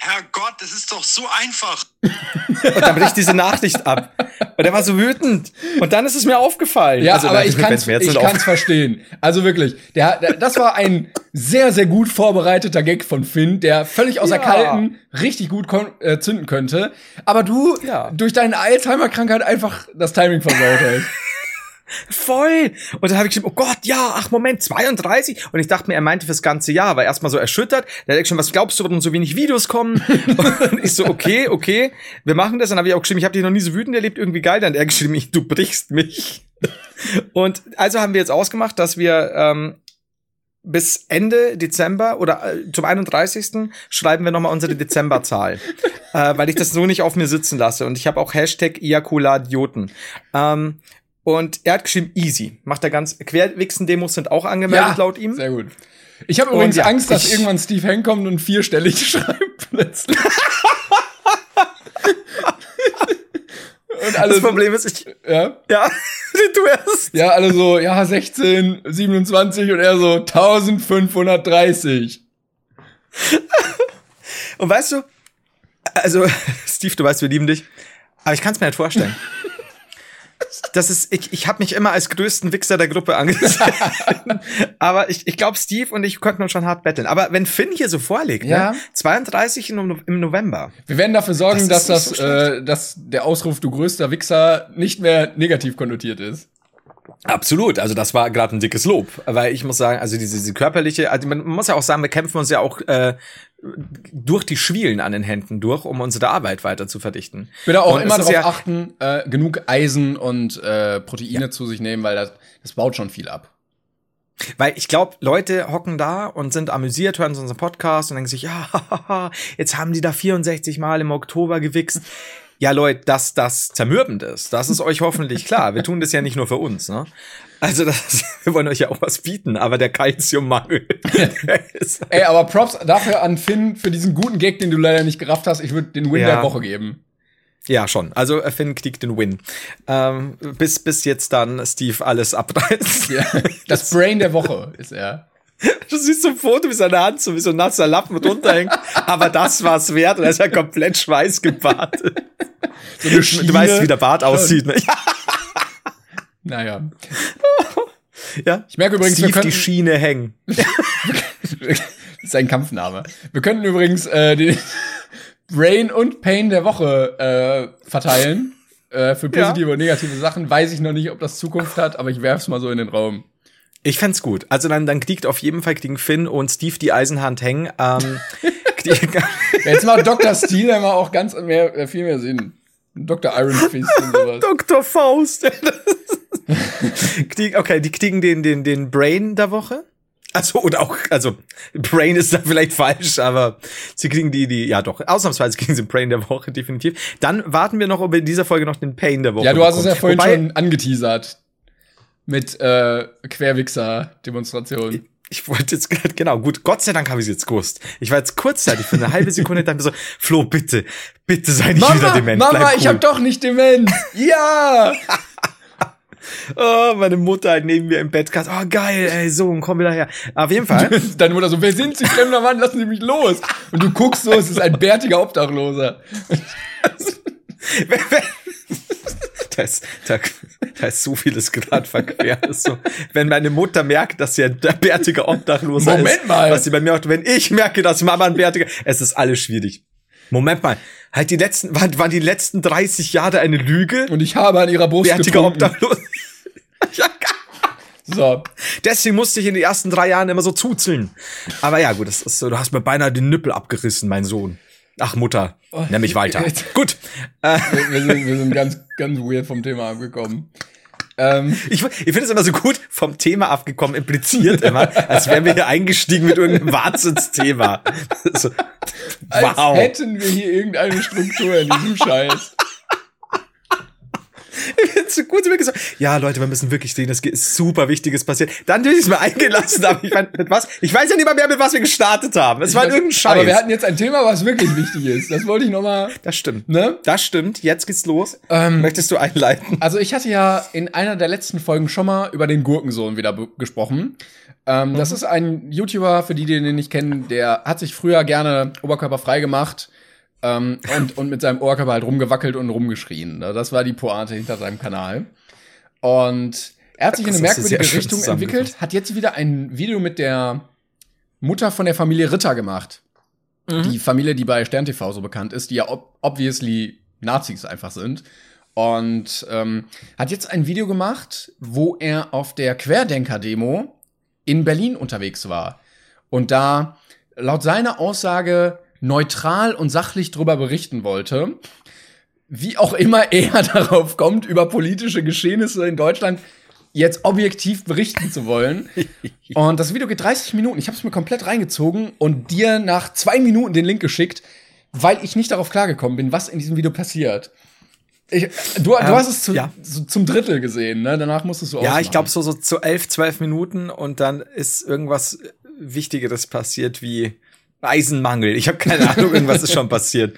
Herrgott, das ist doch so einfach. und dann bricht diese Nachricht ab. Und er war so wütend. Und dann ist es mir aufgefallen. Ja, also, aber ich kann es ich kann's verstehen. Also wirklich, der, der, das war ein sehr, sehr gut vorbereiteter Gag von Finn, der völlig außer ja. Kalten richtig gut äh, zünden könnte. Aber du ja. durch deine Alzheimer-Krankheit einfach das Timing versaut hast. Voll! Und dann habe ich geschrieben, oh Gott, ja, ach Moment, 32? Und ich dachte mir, er meinte fürs ganze Jahr, war erstmal so erschüttert. Da hat ich schon, was glaubst du, warum so wenig Videos kommen? und ich so, okay, okay, wir machen das. Dann habe ich auch geschrieben, ich habe dich noch nie so wütend erlebt, irgendwie geil. Dann hat er geschrieben, du brichst mich. und also haben wir jetzt ausgemacht, dass wir ähm, bis Ende Dezember oder äh, zum 31. schreiben wir nochmal unsere Dezemberzahl, äh, weil ich das so nicht auf mir sitzen lasse. Und ich habe auch Hashtag Ejakuladioten. Ähm, und er hat geschrieben, easy. Macht er ganz. Querwichsen-Demos sind auch angemeldet, ja, laut ihm. Sehr gut. Ich habe übrigens ja, Angst, dass irgendwann Steve Hank kommt und vierstellig schreibt plötzlich. und alles, das Problem ist, ich. Ja? Ja, du erst. Ja, alle so, ja, 16, 27 und er so 1530. und weißt du, also, Steve, du weißt, wir lieben dich. Aber ich kann es mir nicht vorstellen. Das ist, ich, ich habe mich immer als größten Wichser der Gruppe angesehen. Aber ich, ich glaube, Steve und ich könnten uns schon hart betteln. Aber wenn Finn hier so vorlegt, ne? ja. ne? 32 im, im November. Wir werden dafür sorgen, das dass das, so äh, dass der Ausruf du größter Wichser nicht mehr negativ konnotiert ist. Absolut, also das war gerade ein dickes Lob, weil ich muss sagen, also diese, diese körperliche, also man muss ja auch sagen, wir kämpfen uns ja auch äh, durch die Schwielen an den Händen durch, um unsere Arbeit weiter zu verdichten. Bitte auch und immer darauf ja achten, äh, genug Eisen und äh, Proteine ja. zu sich nehmen, weil das, das baut schon viel ab. Weil ich glaube, Leute hocken da und sind amüsiert, hören unseren Podcast und denken sich, ja, jetzt haben die da 64 Mal im Oktober gewichst. Ja, Leute, dass das zermürbend ist, das ist euch hoffentlich klar. Wir tun das ja nicht nur für uns, ne? Also das, wir wollen euch ja auch was bieten, aber der Kalziummangel. Ey, aber Props dafür an Finn für diesen guten Gag, den du leider nicht gerafft hast. Ich würde den Win ja. der Woche geben. Ja, schon. Also äh, Finn kriegt den Win. Ähm, bis, bis jetzt dann Steve alles abreißt. Ja, das Brain der Woche ist er. Du siehst so ein Foto, wie seine Hand so wie so ein nasser Lappen runterhängt. Aber das war's wert und er ist ja komplett schweißgebadet. So du, weißt, wie der Bart aussieht, ne? naja. Ja. Ich merke übrigens, Steve wir könnten, die Schiene hängen. das ist ein Kampfname. Wir könnten übrigens äh, den Brain und Pain der Woche äh, verteilen. Äh, für positive ja. und negative Sachen. Weiß ich noch nicht, ob das Zukunft hat, aber ich werf's mal so in den Raum. Ich fände gut. Also dann, dann kriegt auf jeden Fall kriegen Finn und Steve die Eisenhand hängen. Ähm, Jetzt macht Dr. Steel immer auch ganz mehr, äh, viel mehr Sinn. Dr. Iron Fist und sowas. Dr. Faust. okay, die kriegen den, den, den Brain der Woche. Also, oder auch, also, Brain ist da vielleicht falsch, aber sie kriegen die, die, ja doch, ausnahmsweise kriegen sie Brain der Woche, definitiv. Dann warten wir noch, ob in dieser Folge noch den Pain der Woche Ja, du hast es ja vorhin Wobei, schon angeteasert mit äh, Querwichser-Demonstrationen. Ich, wollte jetzt gerade, genau, gut, Gott sei Dank habe ich es jetzt gewusst. Ich war jetzt kurzzeitig für eine halbe Sekunde dann so, Flo, bitte, bitte sei nicht Mama, wieder dement. Mama, cool. ich hab doch nicht dement. ja! oh, meine Mutter halt neben mir im Bett, oh geil, ey, Sohn, komm wieder her. Auf jeden Fall. Deine Mutter so, wer sind Sie, fremder Mann, lassen Sie mich los. Und du guckst so, es ist ein bärtiger Obdachloser. da ist, da, da ist so vieles gerade verquer. So, wenn meine Mutter merkt, dass sie ein bärtiger Obdachloser Moment ist, mal. was sie bei mir macht, wenn ich merke, dass Mama ein bärtiger, es ist alles schwierig. Moment mal, halt die letzten, waren, waren die letzten 30 Jahre eine Lüge? Und ich habe an ihrer Brust Bärtiger Obdachloser. ja, so. Deswegen musste ich in den ersten drei Jahren immer so zuzeln. Aber ja, gut, das ist so, du hast mir beinahe den Nippel abgerissen, mein Sohn. Ach, Mutter, oh, nenn mich weiter. Gut. Wir, wir, sind, wir sind ganz, ganz weird vom Thema abgekommen. Ähm, ich ich finde es immer so gut, vom Thema abgekommen impliziert immer, als wären wir hier eingestiegen mit irgendeinem Wahnsinnsthema. So, wow. Als hätten wir hier irgendeine Struktur in diesem Scheiß. so gut zu mir gesagt, ja, Leute, wir müssen wirklich sehen, das ist super Wichtiges passiert. Dann würde ich es mir eingelassen, aber ich meine, mit was? Ich weiß ja nicht mal mehr, mit was wir gestartet haben. Es ich war weiß, irgendein Scheiß. Aber wir hatten jetzt ein Thema, was wirklich wichtig ist. Das wollte ich nochmal. Das stimmt. Ne? Das stimmt. Jetzt geht's los. Ähm, Möchtest du einleiten? Also ich hatte ja in einer der letzten Folgen schon mal über den Gurkensohn wieder gesprochen. Ähm, mhm. Das ist ein YouTuber, für die, die den nicht kennen, der hat sich früher gerne oberkörperfrei gemacht ähm, und, und mit seinem Ohrkörper halt rumgewackelt und rumgeschrien. Ne? Das war die Pointe hinter seinem Kanal. Und er hat sich in eine merkwürdige Richtung entwickelt, hat jetzt wieder ein Video mit der Mutter von der Familie Ritter gemacht. Mhm. Die Familie, die bei Stern TV so bekannt ist, die ja ob obviously Nazis einfach sind. Und ähm, hat jetzt ein Video gemacht, wo er auf der Querdenker-Demo in Berlin unterwegs war. Und da laut seiner Aussage neutral und sachlich drüber berichten wollte. Wie auch immer er darauf kommt, über politische Geschehnisse in Deutschland jetzt objektiv berichten zu wollen. Und das Video geht 30 Minuten. Ich habe es mir komplett reingezogen und dir nach zwei Minuten den Link geschickt, weil ich nicht darauf klargekommen bin, was in diesem Video passiert. Ich, du, du ähm, hast es zu, ja. so, zum Drittel gesehen, ne? Danach musstest du auch. Ja, ich glaube so, so zu elf, zwölf Minuten und dann ist irgendwas Wichtigeres passiert wie Eisenmangel. Ich habe keine Ahnung, irgendwas ist schon passiert.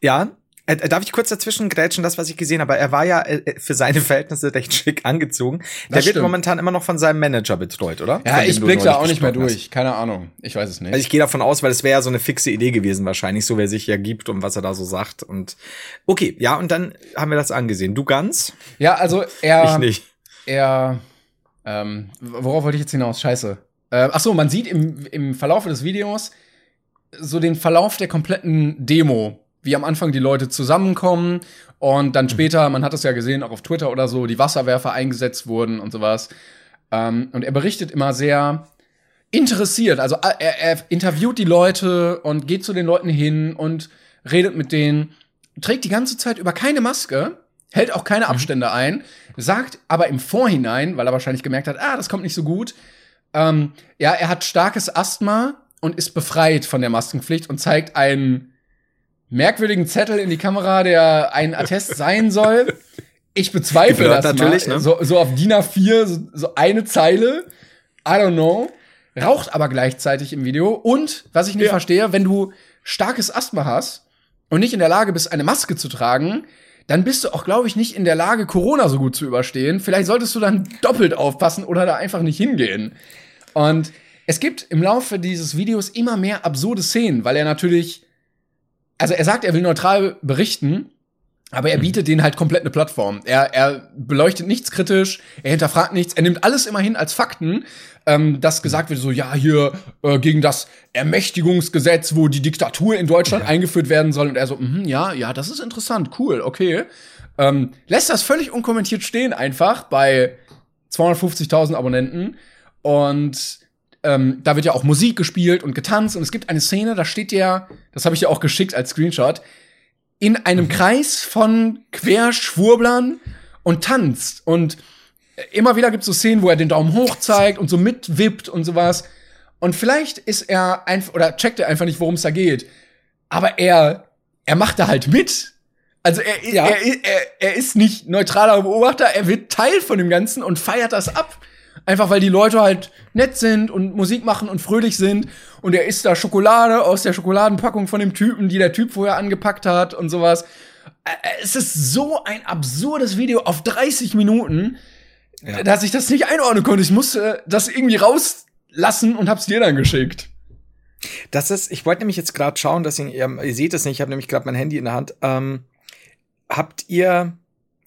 Ja, äh, darf ich kurz dazwischen grätschen, das, was ich gesehen habe? Er war ja äh, äh für seine Verhältnisse recht schick angezogen. Der das wird stimmt. momentan immer noch von seinem Manager betreut, oder? Ja, ich blick da auch nicht mehr durch. Hast. Keine Ahnung. Ich weiß es nicht. Also ich gehe davon aus, weil es wäre ja so eine fixe Idee gewesen wahrscheinlich, so wer sich ja gibt und was er da so sagt. Und okay, ja, und dann haben wir das angesehen. Du ganz? Ja, also er. Ich nicht. Er. Ähm, worauf wollte ich jetzt hinaus? Scheiße. Äh, ach so, man sieht im, im Verlauf des Videos so den Verlauf der kompletten Demo, wie am Anfang die Leute zusammenkommen und dann mhm. später, man hat es ja gesehen, auch auf Twitter oder so, die Wasserwerfer eingesetzt wurden und sowas. Ähm, und er berichtet immer sehr interessiert. Also äh, er, er interviewt die Leute und geht zu den Leuten hin und redet mit denen, trägt die ganze Zeit über keine Maske, hält auch keine mhm. Abstände ein, sagt aber im Vorhinein, weil er wahrscheinlich gemerkt hat, ah, das kommt nicht so gut, ähm, ja, er hat starkes Asthma und ist befreit von der Maskenpflicht und zeigt einen merkwürdigen Zettel in die Kamera, der ein Attest sein soll. Ich bezweifle das natürlich, mal. Ne? So, so auf DIN A4, so, so eine Zeile. I don't know. Raucht aber gleichzeitig im Video. Und, was ich nicht ja. verstehe, wenn du starkes Asthma hast und nicht in der Lage bist, eine Maske zu tragen, dann bist du auch, glaube ich, nicht in der Lage, Corona so gut zu überstehen. Vielleicht solltest du dann doppelt aufpassen oder da einfach nicht hingehen. Und es gibt im Laufe dieses Videos immer mehr absurde Szenen, weil er natürlich, also er sagt, er will neutral berichten, aber er mhm. bietet denen halt komplett eine Plattform. Er, er beleuchtet nichts kritisch, er hinterfragt nichts, er nimmt alles immerhin als Fakten, ähm, dass gesagt wird, so, ja, hier äh, gegen das Ermächtigungsgesetz, wo die Diktatur in Deutschland ja. eingeführt werden soll. Und er so, mh, ja, ja, das ist interessant, cool, okay. Ähm, lässt das völlig unkommentiert stehen einfach bei 250.000 Abonnenten. Und ähm, da wird ja auch Musik gespielt und getanzt. Und es gibt eine Szene, da steht ja, das habe ich ja auch geschickt als Screenshot, in einem mhm. Kreis von Querschwurblern und tanzt. Und immer wieder gibt es so Szenen, wo er den Daumen hoch zeigt und so mitwippt und sowas. Und vielleicht ist er einfach, oder checkt er einfach nicht, worum es da geht. Aber er, er macht da halt mit. Also er, ja. er, er, er ist nicht neutraler Beobachter, er wird Teil von dem Ganzen und feiert das ab. Einfach weil die Leute halt nett sind und Musik machen und fröhlich sind. Und er isst da Schokolade aus der Schokoladenpackung von dem Typen, die der Typ vorher angepackt hat und sowas. Es ist so ein absurdes Video auf 30 Minuten, ja. dass ich das nicht einordnen konnte. Ich musste das irgendwie rauslassen und hab's dir dann geschickt. Das ist, ich wollte nämlich jetzt gerade schauen, dass ihr, ihr seht es nicht, ich habe nämlich gerade mein Handy in der Hand. Ähm, habt ihr,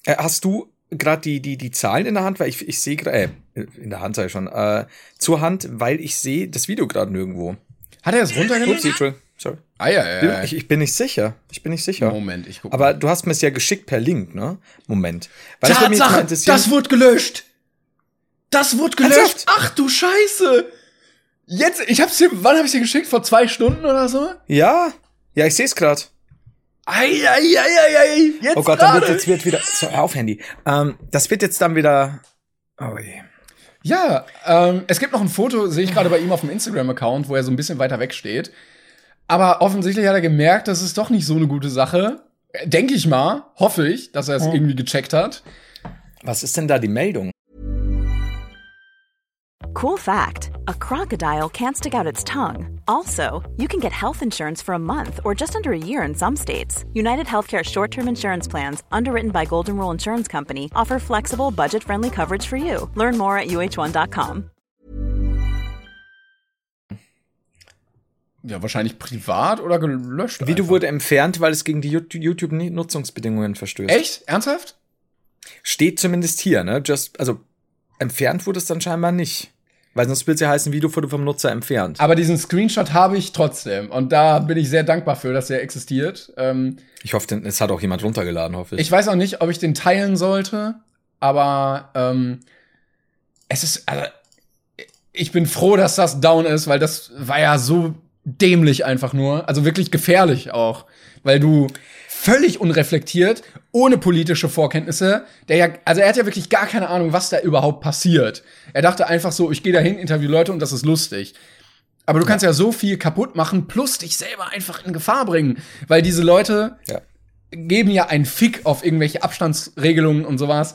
äh, hast du gerade die, die, die Zahlen in der Hand, weil ich, ich sehe gerade, äh, in der Hand sei schon, äh, zur Hand, weil ich sehe das Video gerade nirgendwo. Hat er es runtergeladen? sorry. Ah, ja, ja, ja. Ich, ich, bin nicht sicher. Ich bin nicht sicher. Moment, ich guck Aber du hast mir es ja geschickt per Link, ne? Moment. Weil Tatsache, das, das wurde gelöscht. Das wurde gelöscht. Ernsthaft? Ach du Scheiße. Jetzt, ich hab's dir, wann hab ich dir geschickt? Vor zwei Stunden oder so? Ja. Ja, ich sehe es gerade. Eieieiei, jetzt Oh Gott, dann wird jetzt wird wieder. So, auf Handy. Ähm, das wird jetzt dann wieder. Oh je. Ja, ähm, es gibt noch ein Foto, sehe ich gerade bei ihm auf dem Instagram-Account, wo er so ein bisschen weiter weg steht. Aber offensichtlich hat er gemerkt, das ist doch nicht so eine gute Sache. Denke ich mal, hoffe ich, dass er es oh. irgendwie gecheckt hat. Was ist denn da die Meldung? Cool fact a crocodile can't stick out its tongue. Also, you can get health insurance for a month or just under a year in some states. United Healthcare short term insurance plans, underwritten by Golden Rule Insurance Company, offer flexible, budget friendly coverage for you. Learn more at uh1.com. Ja, wahrscheinlich privat oder gelöscht. Video einfach. wurde entfernt, weil es gegen die YouTube-Nutzungsbedingungen verstößt. Echt? Ernsthaft? Steht zumindest hier, ne? Just, also entfernt wurde es dann scheinbar nicht. Weil sonst will es ja heißen, Videofoto vom Nutzer entfernt. Aber diesen Screenshot habe ich trotzdem. Und da bin ich sehr dankbar für, dass er existiert. Ähm, ich hoffe, es hat auch jemand runtergeladen, hoffe ich. Ich weiß auch nicht, ob ich den teilen sollte, aber ähm, es ist. Also, ich bin froh, dass das down ist, weil das war ja so dämlich einfach nur. Also wirklich gefährlich auch. Weil du völlig unreflektiert, ohne politische Vorkenntnisse, der ja, also er hat ja wirklich gar keine Ahnung, was da überhaupt passiert. Er dachte einfach so, ich gehe da hin, interview Leute und das ist lustig. Aber du kannst ja so viel kaputt machen, plus dich selber einfach in Gefahr bringen, weil diese Leute ja. geben ja einen Fick auf irgendwelche Abstandsregelungen und sowas.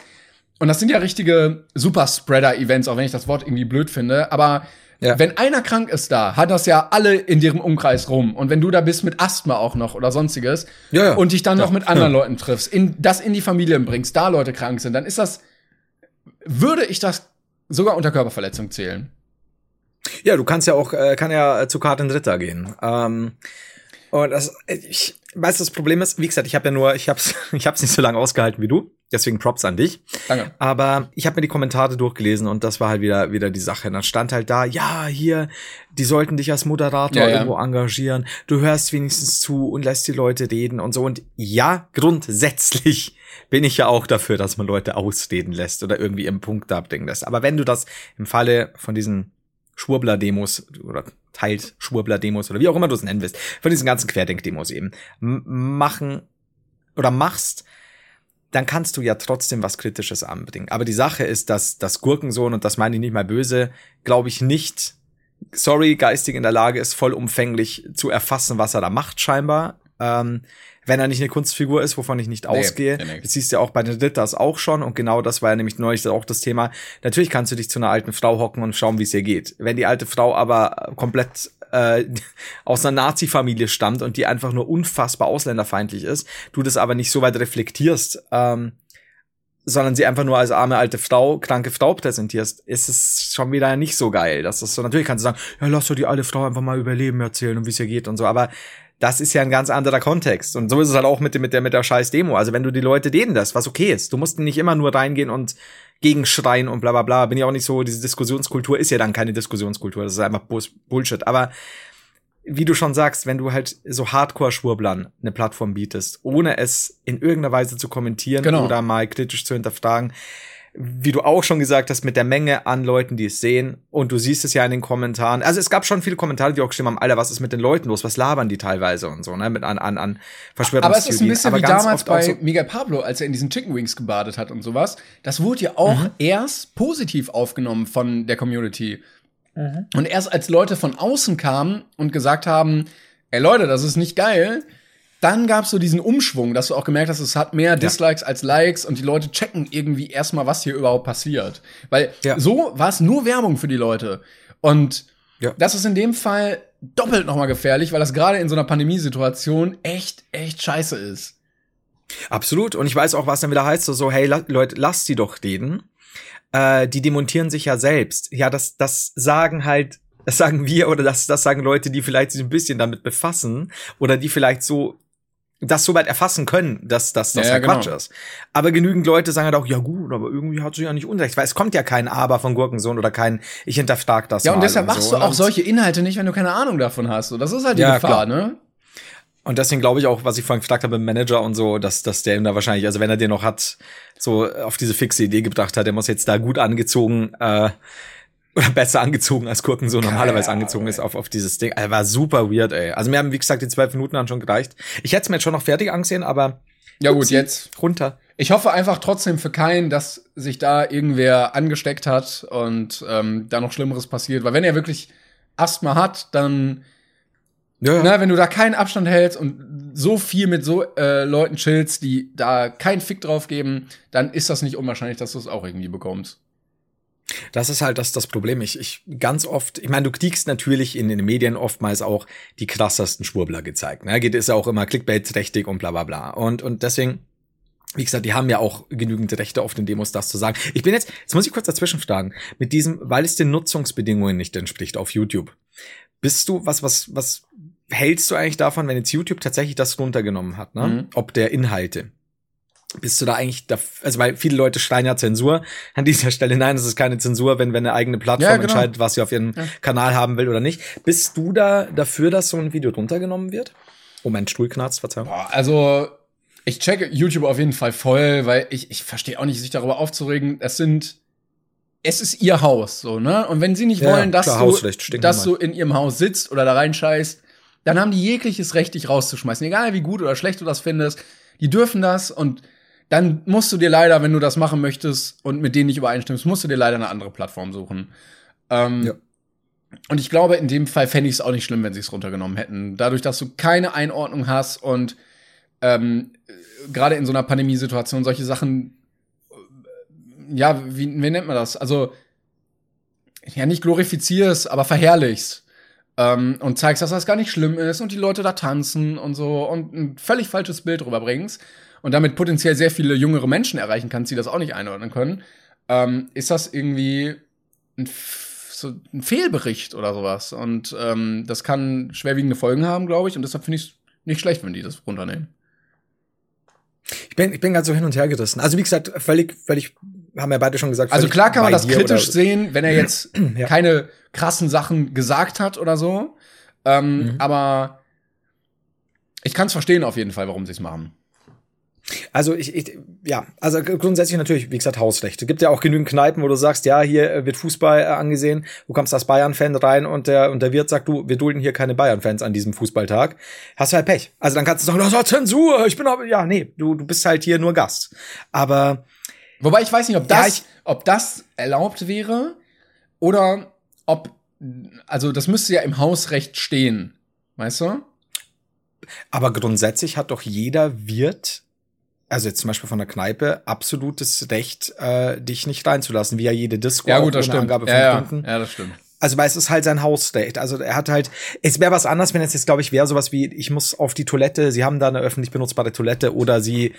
Und das sind ja richtige Superspreader-Events, auch wenn ich das Wort irgendwie blöd finde. Aber Ja. Wenn einer krank ist da, hat das ja alle in ihrem Umkreis rum. Und wenn du da bist mit Asthma auch noch oder sonstiges ja, ja. und dich dann noch mit anderen Leuten triffst, in, das in die Familien bringst, da Leute krank sind, dann ist das, würde ich das sogar unter Körperverletzung zählen. Ja, du kannst ja auch, äh, kann ja zu Karten Dritter gehen. Ähm, und das, ich weiß, das Problem ist, wie gesagt, ich habe ja nur, ich hab's, ich hab's nicht so lange ausgehalten wie du. Deswegen Props an dich. Danke. Aber ich habe mir die Kommentare durchgelesen und das war halt wieder wieder die Sache. Und dann stand halt da, ja, hier, die sollten dich als Moderator ja, ja. irgendwo engagieren. Du hörst wenigstens zu und lässt die Leute reden und so. Und ja, grundsätzlich bin ich ja auch dafür, dass man Leute ausreden lässt oder irgendwie im Punkt abdenken lässt. Aber wenn du das im Falle von diesen Schwurbler-Demos oder teilt Schwurbler-Demos oder wie auch immer du es nennen willst, von diesen ganzen Querdenk-Demos eben, machen oder machst, dann kannst du ja trotzdem was Kritisches anbringen. Aber die Sache ist, dass das Gurkensohn, und das meine ich nicht mal böse, glaube ich nicht, sorry, geistig in der Lage ist, vollumfänglich zu erfassen, was er da macht, scheinbar. Ähm, wenn er nicht eine Kunstfigur ist, wovon ich nicht nee, ausgehe. Nee, Das siehst du ja auch bei den Ritters auch schon und genau das war ja nämlich neulich auch das Thema. Natürlich kannst du dich zu einer alten Frau hocken und schauen, wie es ihr geht. Wenn die alte Frau aber komplett äh, aus einer Nazi-Familie stammt und die einfach nur unfassbar ausländerfeindlich ist, du das aber nicht so weit reflektierst, ähm, sondern sie einfach nur als arme alte Frau, kranke Frau präsentierst, ist es schon wieder nicht so geil. Das ist so, natürlich kannst du sagen, ja, lass doch die alte Frau einfach mal überleben erzählen und wie es ihr geht und so, aber das ist ja ein ganz anderer Kontext. Und so ist es halt auch mit, mit der, mit der scheiß Demo. Also wenn du die Leute denen das, was okay ist, du musst nicht immer nur reingehen und gegenschreien und bla bla bla. Bin ja auch nicht so, diese Diskussionskultur ist ja dann keine Diskussionskultur, das ist einfach Bullshit. Aber wie du schon sagst, wenn du halt so Hardcore-Schwurblern eine Plattform bietest, ohne es in irgendeiner Weise zu kommentieren genau. oder mal kritisch zu hinterfragen, wie du auch schon gesagt hast, mit der Menge an Leuten, die es sehen. Und du siehst es ja in den Kommentaren. Also es gab schon viele Kommentare, die auch geschrieben haben, Alter, was ist mit den Leuten los? Was labern die teilweise und so, ne? Mit an, an, an Verschwörungstheorien. Aber es ist ein bisschen Aber wie damals bei so Miguel Pablo, als er in diesen Chicken Wings gebadet hat und sowas. Das wurde ja auch mhm. erst positiv aufgenommen von der Community. Mhm. Und erst als Leute von außen kamen und gesagt haben, ey Leute, das ist nicht geil, dann gab es so diesen Umschwung, dass du auch gemerkt hast, es hat mehr Dislikes ja. als Likes und die Leute checken irgendwie erstmal, was hier überhaupt passiert. Weil ja. so war es nur Werbung für die Leute. Und ja. das ist in dem Fall doppelt nochmal gefährlich, weil das gerade in so einer Pandemiesituation echt, echt scheiße ist. Absolut. Und ich weiß auch, was dann wieder heißt, so, so hey, la Leute, lasst sie doch reden. Äh, die demontieren sich ja selbst. Ja, das, das sagen halt, das sagen wir oder das, das sagen Leute, die vielleicht sich ein bisschen damit befassen oder die vielleicht so das so weit erfassen können, dass, dass das ja, ja Quatsch genau. ist. Aber genügend Leute sagen halt auch, ja gut, aber irgendwie hat sie ja nicht Unrecht, weil es kommt ja kein Aber von Gurkensohn oder kein, ich hinterfrag das Ja, und deshalb und machst so. du auch solche Inhalte nicht, wenn du keine Ahnung davon hast. Und das ist halt die ja, Gefahr, klar. ne? Und deswegen glaube ich auch, was ich vorhin gefragt habe im Manager und so, dass, dass der ihm da wahrscheinlich, also wenn er den noch hat, so auf diese fixe Idee gebracht hat, der muss jetzt da gut angezogen äh, oder besser angezogen als Gurken so normalerweise ja, angezogen ey. ist auf, auf dieses Ding. Er war super weird, ey. Also mir haben, wie gesagt, die zwölf Minuten dann schon gereicht. Ich hätte es mir jetzt schon noch fertig angesehen, aber. Ja gut, jetzt. Runter. Ich hoffe einfach trotzdem für keinen, dass sich da irgendwer angesteckt hat und ähm, da noch Schlimmeres passiert. Weil wenn er wirklich Asthma hat, dann. Ja, ja. Na, wenn du da keinen Abstand hältst und so viel mit so äh, Leuten chillst, die da keinen Fick drauf geben, dann ist das nicht unwahrscheinlich, dass du es auch irgendwie bekommst. Das ist halt das, das Problem. Ich, ich ganz oft, ich meine, du kriegst natürlich in den Medien oftmals auch die krassesten Schwurbler gezeigt. Ne? Geht ist ja auch immer Clickbait-trächtig und bla bla bla. Und, und deswegen, wie gesagt, die haben ja auch genügend Rechte auf den Demos, das zu sagen. Ich bin jetzt, jetzt muss ich kurz dazwischen fragen, mit diesem, weil es den Nutzungsbedingungen nicht entspricht auf YouTube. Bist du, was, was, was hältst du eigentlich davon, wenn jetzt YouTube tatsächlich das runtergenommen hat, ne? Mhm. Ob der Inhalte? Bist du da eigentlich, da, also weil viele Leute schreien ja Zensur an dieser Stelle. Nein, das ist keine Zensur, wenn, wenn eine eigene Plattform ja, genau. entscheidet, was sie auf ihren ja. Kanal haben will oder nicht. Bist du da dafür, dass so ein Video runtergenommen wird? Oh, mein Stuhl knarzt, Verzeihung. Boah, also, ich checke YouTube auf jeden Fall voll, weil ich, ich verstehe auch nicht, sich darüber aufzuregen. Es sind, es ist ihr Haus, so, ne? Und wenn sie nicht ja, wollen, dass, klar, du, dass du in ihrem Haus sitzt oder da reinscheißt, dann haben die jegliches Recht, dich rauszuschmeißen. Egal wie gut oder schlecht du das findest. Die dürfen das und dann musst du dir leider, wenn du das machen möchtest und mit denen nicht übereinstimmst, musst du dir leider eine andere Plattform suchen. Ähm, ja. Und ich glaube, in dem Fall fände ich es auch nicht schlimm, wenn sie es runtergenommen hätten. Dadurch, dass du keine Einordnung hast und ähm, gerade in so einer Pandemiesituation solche Sachen, ja, wie, wie nennt man das? Also ja nicht glorifizierst, aber verherrlichst. Ähm, und zeigst, dass das gar nicht schlimm ist und die Leute da tanzen und so und ein völlig falsches Bild rüberbringst und damit potenziell sehr viele jüngere Menschen erreichen kannst, die das auch nicht einordnen können, ähm, ist das irgendwie ein, so ein Fehlbericht oder sowas. Und ähm, das kann schwerwiegende Folgen haben, glaube ich. Und deshalb finde ich es nicht schlecht, wenn die das runternehmen. Ich bin, ich bin ganz so hin und her gerissen. Also wie gesagt, völlig, völlig, haben ja beide schon gesagt. Also klar kann man das kritisch sehen, wenn er jetzt ja. keine krassen Sachen gesagt hat oder so. Ähm, mhm. Aber ich kann es verstehen auf jeden Fall, warum sie es machen. Also ich, ich, ja, also grundsätzlich natürlich, wie gesagt, Hausrecht. Es gibt ja auch genügend Kneipen, wo du sagst, ja, hier wird Fußball äh, angesehen, du kommst als Bayern-Fan rein und der, und der Wirt sagt, du, wir dulden hier keine Bayern-Fans an diesem Fußballtag. Hast du halt Pech. Also dann kannst du sagen, das ist Zensur, ich bin aber, ja, nee, du, du bist halt hier nur Gast. Aber. Wobei ich weiß nicht, ob das, ja, ich, ob das erlaubt wäre oder ob, also das müsste ja im Hausrecht stehen. Weißt du? Aber grundsätzlich hat doch jeder Wirt also jetzt zum Beispiel von der Kneipe, absolutes Recht, äh, dich nicht reinzulassen, wie ja jede Disco. Ja, gut, das stimmt. Angabe von ja, Kunden. ja, das stimmt. Also, weil es ist halt sein Hausrecht. Also, er hat halt, es wäre was anderes, wenn es jetzt, glaube ich, wäre sowas wie, ich muss auf die Toilette, sie haben da eine öffentlich benutzbare Toilette oder sie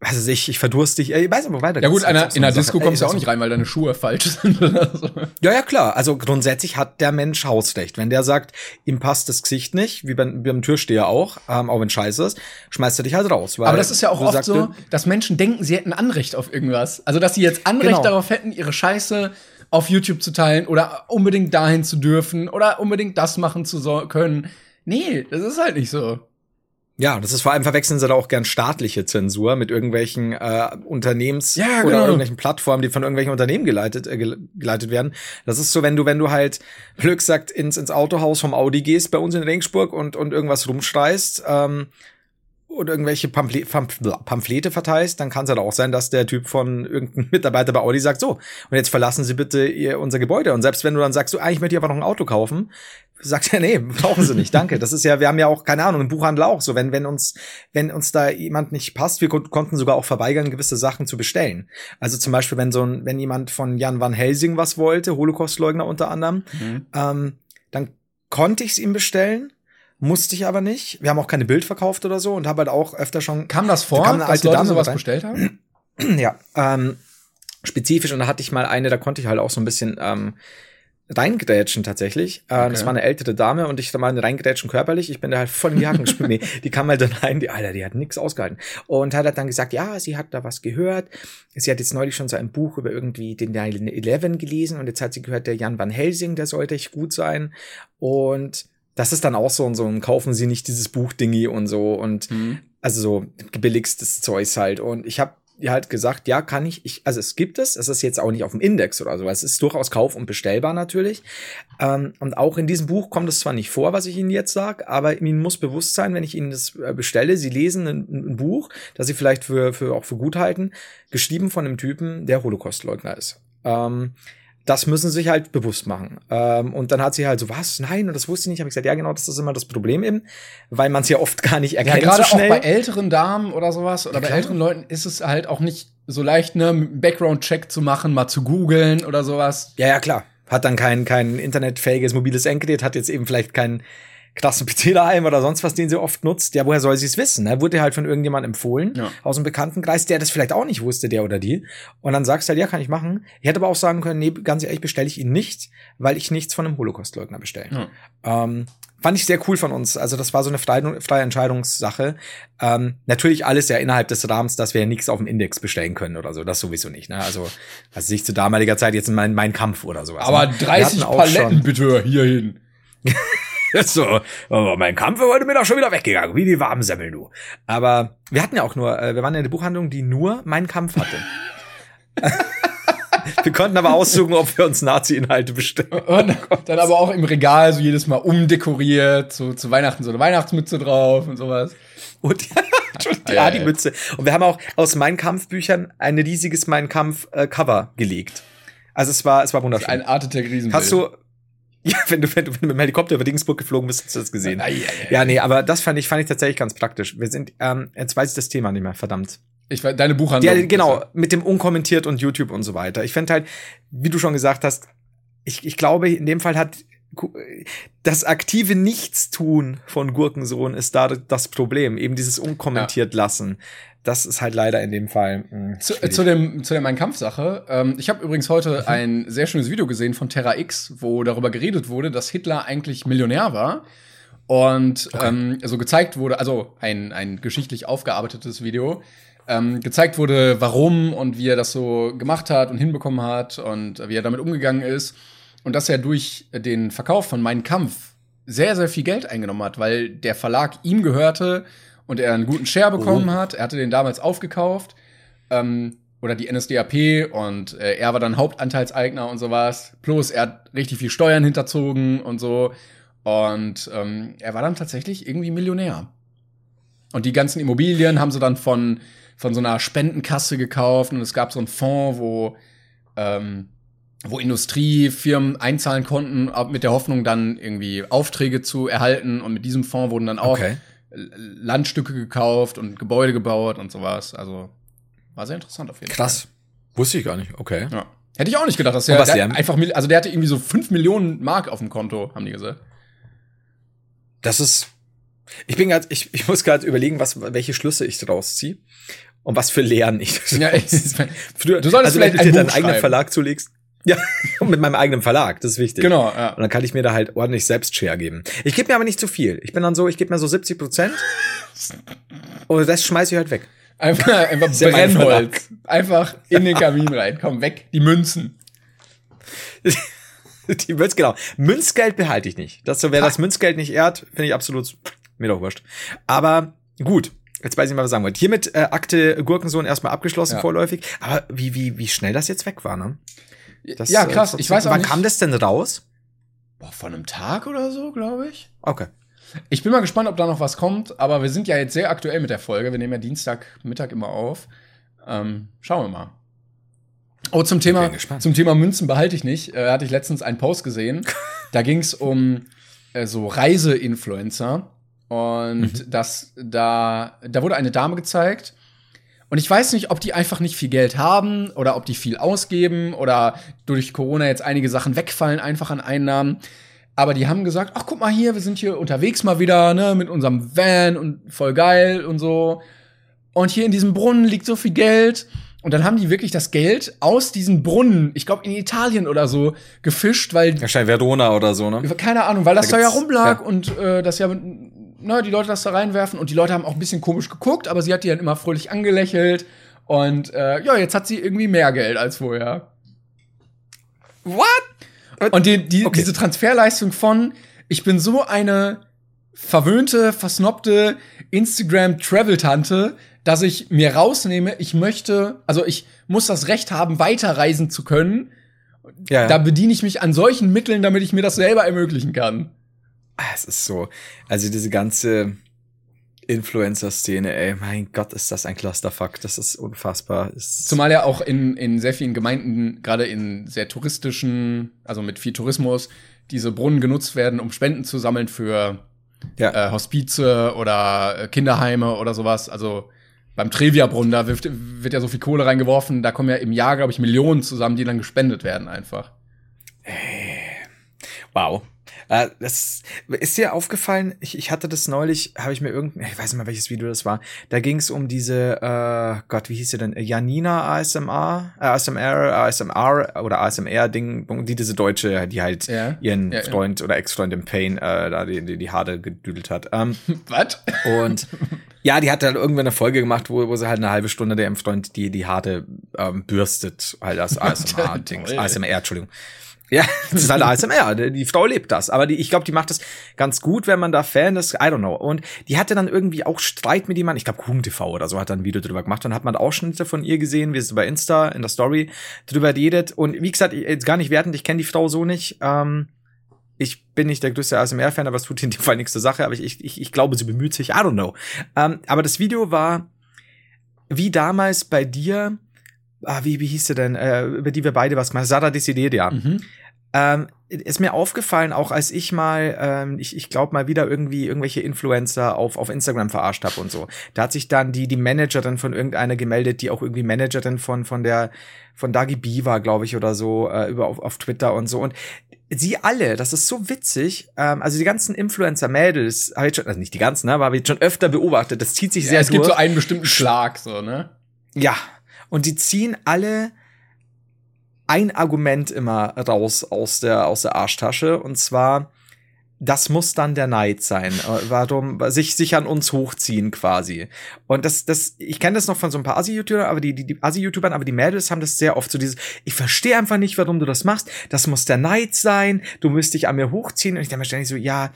weiß es ich, ich verdurste dich. Ich weiß aber weiter. Ja gut, einer, in der Disco kommst du auch nicht rein, weil deine Schuhe falsch sind oder so. Ja, ja, klar. Also grundsätzlich hat der Mensch Hausrecht. Wenn der sagt, ihm passt das Gesicht nicht, wie beim, beim Türsteher auch, ähm, auch wenn scheiße ist, schmeißt er dich halt raus. aber das ist ja auch oft sagst, so, dass Menschen denken, sie hätten Anrecht auf irgendwas. Also, dass sie jetzt Anrecht genau. darauf hätten, ihre Scheiße auf YouTube zu teilen oder unbedingt dahin zu dürfen oder unbedingt das machen zu so können. Nee, das ist halt nicht so. Ja, das ist vor allem verwechseln sie da auch gern staatliche Zensur mit irgendwelchen äh, Unternehmens- ja, genau. oder irgendwelchen Plattformen, die von irgendwelchen Unternehmen geleitet, äh, geleitet werden. Das ist so, wenn du, wenn du halt, Glück sagt, ins, ins Autohaus vom Audi gehst bei uns in Regensburg und, und irgendwas rumschreist, ähm, oder irgendwelche Pamphlet, Pamphlete verteilst, dann kann es halt auch sein, dass der Typ von irgendeinem Mitarbeiter bei Audi sagt, so, und jetzt verlassen Sie bitte ihr, unser Gebäude. Und selbst wenn du dann sagst, so, ah, ich möchte aber noch ein Auto kaufen, sagt er, nee, brauchen Sie nicht, danke. Das ist ja, wir haben ja auch, keine Ahnung, im Buchhandel auch so, wenn, wenn uns, wenn uns da jemand nicht passt, wir konnten sogar auch verweigern, gewisse Sachen zu bestellen. Also zum Beispiel, wenn so ein, wenn jemand von Jan van Helsing was wollte, Holocaustleugner unter anderem, mhm. ähm, dann konnte ich es ihm bestellen, musste ich aber nicht. Wir haben auch keine Bild verkauft oder so und habe halt auch öfter schon. Kam das vor, kam dass Leute Dame sowas rein. bestellt haben? ja, ähm, spezifisch und da hatte ich mal eine, da konnte ich halt auch so ein bisschen ähm, reingrätschen tatsächlich. Äh, okay. Das war eine ältere Dame und ich da mal reingrätschen körperlich. Ich bin da halt voll in die Hacken gespielt. nee, die kam halt dann rein, die, Alter, die hat nix ausgehalten. Und hat dann gesagt, ja, sie hat da was gehört. Sie hat jetzt neulich schon so ein Buch über irgendwie den 9-11 gelesen und jetzt hat sie gehört, der Jan van Helsing, der sollte echt gut sein. Und das ist dann auch so und so und kaufen sie nicht dieses Buch-Dingi und so und mhm. also so billigstes Zeugs halt. Und ich habe halt gesagt, ja, kann ich, ich, also es gibt es, es ist jetzt auch nicht auf dem Index oder so, es ist durchaus kauf- und bestellbar natürlich. Ähm, und auch in diesem Buch kommt es zwar nicht vor, was ich Ihnen jetzt sage, aber Ihnen muss bewusst sein, wenn ich Ihnen das äh, bestelle, Sie lesen ein, ein, Buch, das Sie vielleicht für, für auch für gut halten, geschrieben von einem Typen, der Holocaustleugner ist. Ähm, das müssen sie sich halt bewusst machen. Ähm, und dann hat sie halt so, was? Nein, und das wusste ich nicht. Habe ich gesagt, ja, genau, das ist immer das Problem eben, weil man es ja oft gar nicht erkennt. Ja, gerade so auch bei älteren Damen oder sowas oder ja, bei älteren Leuten ist es halt auch nicht so leicht, ne, Background-Check zu machen, mal zu googeln oder sowas. Ja, ja, klar. Hat dann kein, kein internetfähiges mobiles Endgerät, hat jetzt eben vielleicht kein krassen PC daheim oder sonst was, den sie oft nutzt. Ja, woher soll sie es wissen? Ne? Wurde halt von irgendjemandem empfohlen ja. aus dem Bekanntenkreis, der das vielleicht auch nicht wusste, der oder die. Und dann sagst du halt, ja, kann ich machen. Ich hätte aber auch sagen können, nee, ganz ehrlich, bestelle ich ihn nicht, weil ich nichts von einem Holocaustleugner bestelle. Ja. Ähm, fand ich sehr cool von uns. Also das war so eine freie, freie Entscheidungssache. Ähm, natürlich alles ja innerhalb des Rahmens, dass wir ja nichts auf dem Index bestellen können oder so. Das sowieso nicht. Ne? Also, also sich zu damaliger Zeit jetzt in mein, mein Kampf oder sowas. Aber ne? 30 Paletten bitte hierhin. so, oh, mein Kampf heute mir doch schon wieder weggegangen, wie die warmen Semmel, du. Aber wir hatten ja auch nur, äh, wir waren in der Buchhandlung, die nur meinen Kampf hatte. wir konnten aber aussuchen, ob wir uns Nazi-Inhalte bestellen. Und dann aber auch im Regal so jedes Mal umdekoriert, so zu Weihnachten so eine Weihnachtsmütze drauf und sowas. Und ja, ja, die Mütze. Und wir haben auch aus Mein Kampf-Büchern ein riesiges Mein Kampf-Cover gelegt. Also es war, es war wunderschön. Ein Artetech Riesenbild. Hast du, ja, wenn du, wenn du, mit dem Helikopter über Dingsburg geflogen bist, hast du das gesehen. Ja, nee, aber das fand ich, fand ich tatsächlich ganz praktisch. Wir sind, ähm, jetzt weiß ich das Thema nicht mehr, verdammt. Ich war deine Buchhandlung. Ja, genau, mit dem unkommentiert und YouTube und so weiter. Ich fände halt, wie du schon gesagt hast, ich, ich glaube, in dem Fall hat das aktive Nichtstun von Gurkensohn ist da das Problem. Eben dieses unkommentiert lassen. Das ist halt leider in dem Fall. Mh, hm, zu, zu, dem zu der Mein Kampf-Sache. Ähm, ich habe übrigens heute mhm. ein sehr schönes Video gesehen von Terra X, wo darüber geredet wurde, dass Hitler eigentlich Millionär war. Und okay. ähm, so gezeigt wurde, also ein, ein geschichtlich aufgearbeitetes Video, ähm, gezeigt wurde, warum und wie er das so gemacht hat und hinbekommen hat und wie er damit umgegangen ist. Und dass er durch den Verkauf von Mein Kampf sehr, sehr viel Geld eingenommen hat, weil der Verlag ihm gehörte und er einen guten Share bekommen oh. hat. Er hatte den damals aufgekauft. Ähm, oder die NSDAP und äh, er war dann Hauptanteilseigner und sowas. Plus er hat richtig viel Steuern hinterzogen und so. Und ähm, er war dann tatsächlich irgendwie Millionär. Und die ganzen Immobilien haben sie dann von, von so einer Spendenkasse gekauft. Und es gab so einen Fonds, wo ähm, wo Industriefirmen einzahlen konnten, mit der Hoffnung dann irgendwie Aufträge zu erhalten. Und mit diesem Fonds wurden dann auch okay. Landstücke gekauft und Gebäude gebaut und sowas. Also war sehr interessant auf jeden Krass. Fall. Krass. Wusste ich gar nicht. Okay. Ja. Hätte ich auch nicht gedacht, dass der, der einfach, also der hatte irgendwie so fünf Millionen Mark auf dem Konto, haben die gesagt. Das ist, ich bin gerade, ich, ich muss gerade überlegen, was, welche Schlüsse ich daraus ziehe und was für Lehren ich. Ja, ich Früher, du solltest also, vielleicht wenn du dir deinen eigenen Verlag zulegst. Ja, mit meinem eigenen Verlag, das ist wichtig. Genau, ja. Und dann kann ich mir da halt ordentlich selbst Share geben. Ich gebe mir aber nicht zu viel. Ich bin dann so, ich gebe mir so 70 Prozent und das schmeiße ich halt weg. Einfach, einfach Brennholz. Einfach in den Kamin rein. Komm, weg, die Münzen. die Münz, genau. Münzgeld behalte ich nicht. Das so, wer das Münzgeld nicht ehrt, finde ich absolut, mir doch wurscht. Aber gut. Jetzt weiß ich mal, was sagen wollte. Hiermit äh, Akte Gurkensohn erstmal abgeschlossen ja. vorläufig. Aber wie, wie, wie schnell das jetzt weg war, ne? Das, ja, krass. Äh, ich weiß auch Wann nicht. kam das denn raus? Boah, von einem Tag oder so, glaube ich. Okay. Ich bin mal gespannt, ob da noch was kommt, aber wir sind ja jetzt sehr aktuell mit der Folge. Wir nehmen ja Dienstagmittag immer auf. Ähm, schauen wir mal. Oh, zum Thema, zum Thema Münzen behalte ich nicht. Äh, hatte ich letztens einen Post gesehen. da ging es um äh, so Reiseinfluencer. Und mhm. das, da, da wurde eine Dame gezeigt, und ich weiß nicht, ob die einfach nicht viel Geld haben oder ob die viel ausgeben oder durch Corona jetzt einige Sachen wegfallen einfach an Einnahmen. Aber die haben gesagt, ach guck mal hier, wir sind hier unterwegs mal wieder, ne, mit unserem Van und voll geil und so. Und hier in diesem Brunnen liegt so viel Geld. Und dann haben die wirklich das Geld aus diesen Brunnen, ich glaube in Italien oder so, gefischt, weil. Wahrscheinlich Verona oder so, ne? Keine Ahnung, weil das da, da ja rumlag ja. und äh, das ja ne, die Leute das da reinwerfen und die Leute haben auch ein bisschen komisch geguckt, aber sie hat die dann immer fröhlich angelächelt und äh, ja, jetzt hat sie irgendwie mehr Geld als vorher. What? Und die, die, okay. diese Transferleistung von, ich bin so eine verwöhnte, versnobte Instagram-Travel-Tante, dass ich mir rausnehme, ich möchte, also ich muss das Recht haben, weiterreisen zu können. Ja, ja. Da bediene ich mich an solchen Mitteln, damit ich mir das selber ermöglichen kann. Ah, es ist so, also diese ganze Influencer-Szene, ey, mein Gott, ist das ein Clusterfuck, das ist unfassbar. Ist Zumal ja auch in, in sehr vielen Gemeinden, gerade in sehr touristischen, also mit viel Tourismus, diese Brunnen genutzt werden, um Spenden zu sammeln für ja. äh, Hospize oder äh, Kinderheime oder sowas. Also beim Trevia-Brunnen, da wird, wird ja so viel Kohle reingeworfen, da kommen ja im Jahr, glaube ich, Millionen zusammen, die dann gespendet werden einfach. Wow. Äh, das ist dir aufgefallen, ich, ich hatte das neulich, habe ich mir irgendein, ich weiß nicht mal, welches Video das war, da ging es um diese, äh, Gott, wie hieß sie denn? Janina ASMR, äh, ASMR, ASMR oder ASMR-Ding, die diese Deutsche, die halt ja. ihren ja, Freund ja. oder Ex-Freund im Pain äh, da die, die, die Haare gedüdelt hat. Ähm, Was? Und ja, die hat dann irgendwann eine Folge gemacht, wo, wo sie halt eine halbe Stunde der im Freund die, die Haare ähm, bürstet, halt als ASMR-Ding, ASMR, Entschuldigung. Ja, das ist halt ASMR. Die Frau lebt das. Aber die, ich glaube, die macht das ganz gut, wenn man da Fan ist. I don't know. Und die hatte dann irgendwie auch Streit mit jemandem. Ich glaube, Kuchen TV oder so hat dann ein Video drüber gemacht. Und hat man Ausschnitte von ihr gesehen, wie sie bei Insta in der Story drüber redet. Und wie gesagt, jetzt gar nicht wertend. Ich kenne die Frau so nicht. Ähm, ich bin nicht der größte ASMR-Fan, aber es tut in dem Fall nichts zur Sache. Aber ich, ich, ich glaube, sie bemüht sich. I don't know. Ähm, aber das Video war wie damals bei dir ah, wie, wie hieß sie denn, äh, über die wir beide was gemacht haben, Sarah Desideria. Mhm ähm, ist mir aufgefallen, auch als ich mal, ähm, ich, ich glaube mal wieder irgendwie irgendwelche Influencer auf, auf Instagram verarscht habe und so. Da hat sich dann die, die Managerin von irgendeiner gemeldet, die auch irgendwie Managerin von, von der, von Dagi B war, glaube ich, oder so, äh, über auf, auf Twitter und so. Und sie alle, das ist so witzig, ähm, also die ganzen Influencer-Mädels, habe ich schon, also nicht die ganzen, ne, aber habe ich schon öfter beobachtet, das zieht sich sehr ja, es durch. gibt so einen bestimmten Schlag, so, ne? Ja. Und die ziehen alle ein Argument immer raus aus der, aus der Arschtasche und zwar, das muss dann der Neid sein. Äh, warum sich sich an uns hochziehen quasi. Und das das ich kenne das noch von so ein paar Asi YouTubern, aber die die, die Asi YouTubern, aber die Mädels haben das sehr oft so dieses ich verstehe einfach nicht, warum du das machst. Das muss der Neid sein. Du müsst dich an mir hochziehen und ich denke mir ständig so, ja,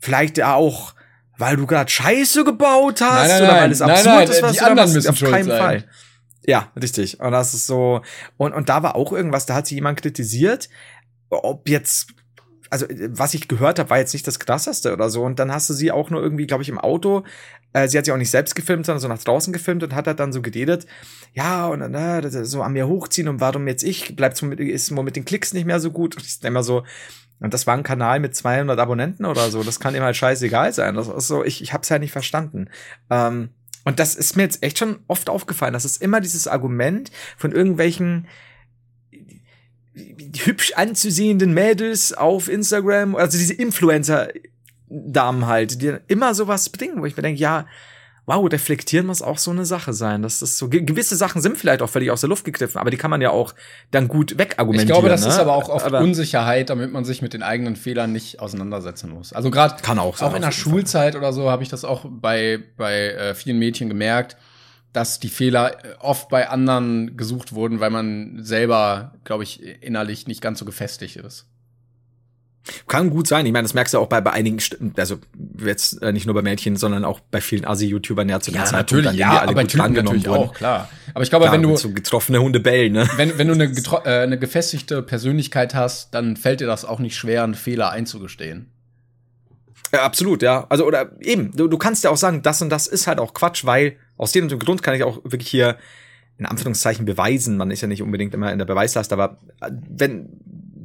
vielleicht auch weil du gerade Scheiße gebaut hast nein, nein, oder weil es absurd nein, nein, ist, was die du anderen müssen auf keinen sein. Fall. Ja, richtig. Und das ist so. Und, und da war auch irgendwas, da hat sich jemand kritisiert, ob jetzt also was ich gehört habe, war jetzt nicht das krasseste oder so. Und dann hast du sie auch nur irgendwie, glaube ich, im Auto. Äh, sie hat sich auch nicht selbst gefilmt, sondern so nach draußen gefilmt und hat halt dann so geredet, ja, und dann äh, so an mir hochziehen und warum jetzt ich, bleibt so mit, ist mit den Klicks nicht mehr so gut. Und ich ist immer so, und das war ein Kanal mit 200 Abonnenten oder so. Das kann ihm halt scheißegal sein. Das ist so, ich, ich hab's ja nicht verstanden. Ähm, und das ist mir jetzt echt schon oft aufgefallen. Das ist immer dieses Argument von irgendwelchen hübsch anzusehenden Mädels auf Instagram, also diese Influencer-Damen halt, die immer sowas bringen, wo ich mir denke, ja, wow, reflektieren muss auch so eine Sache sein. Das ist so, gewisse Sachen sind vielleicht auch völlig aus der Luft gegriffen, aber die kann man ja auch dann gut wegargumentieren. Ich glaube, das ne? ist aber auch oft aber Unsicherheit, damit man sich mit den eigenen Fehlern nicht auseinandersetzen muss. Also gerade kann auch, auch in der Schulzeit Fall. oder so habe ich das auch bei bei äh, vielen Mädchen gemerkt, dass die Fehler äh, oft bei anderen gesucht wurden, weil man selber, glaube ich, innerlich nicht ganz so gefestigt ist. Kann gut sein. Ich meine, das merkst du auch bei, bei einigen, also jetzt äh, nicht nur bei Mädchen, sondern auch bei vielen Asi-YouTubern ja zu der ja, Zeit, natürlich, ja, alle aber gut natürlich wurden. auch, klar. Aber ich glaube, klar, wenn du so getroffene Hunde bellen, ne? Wenn, wenn du eine, äh, eine gefestigte Persönlichkeit hast, dann fällt dir das auch nicht schwer, einen Fehler einzugestehen. Ja, absolut, ja. Also, oder eben, du, du kannst ja auch sagen, das und das ist halt auch Quatsch, weil aus dem Grund kann ich auch wirklich hier in Anführungszeichen beweisen. Man ist ja nicht unbedingt immer in der Beweislast, aber äh, wenn,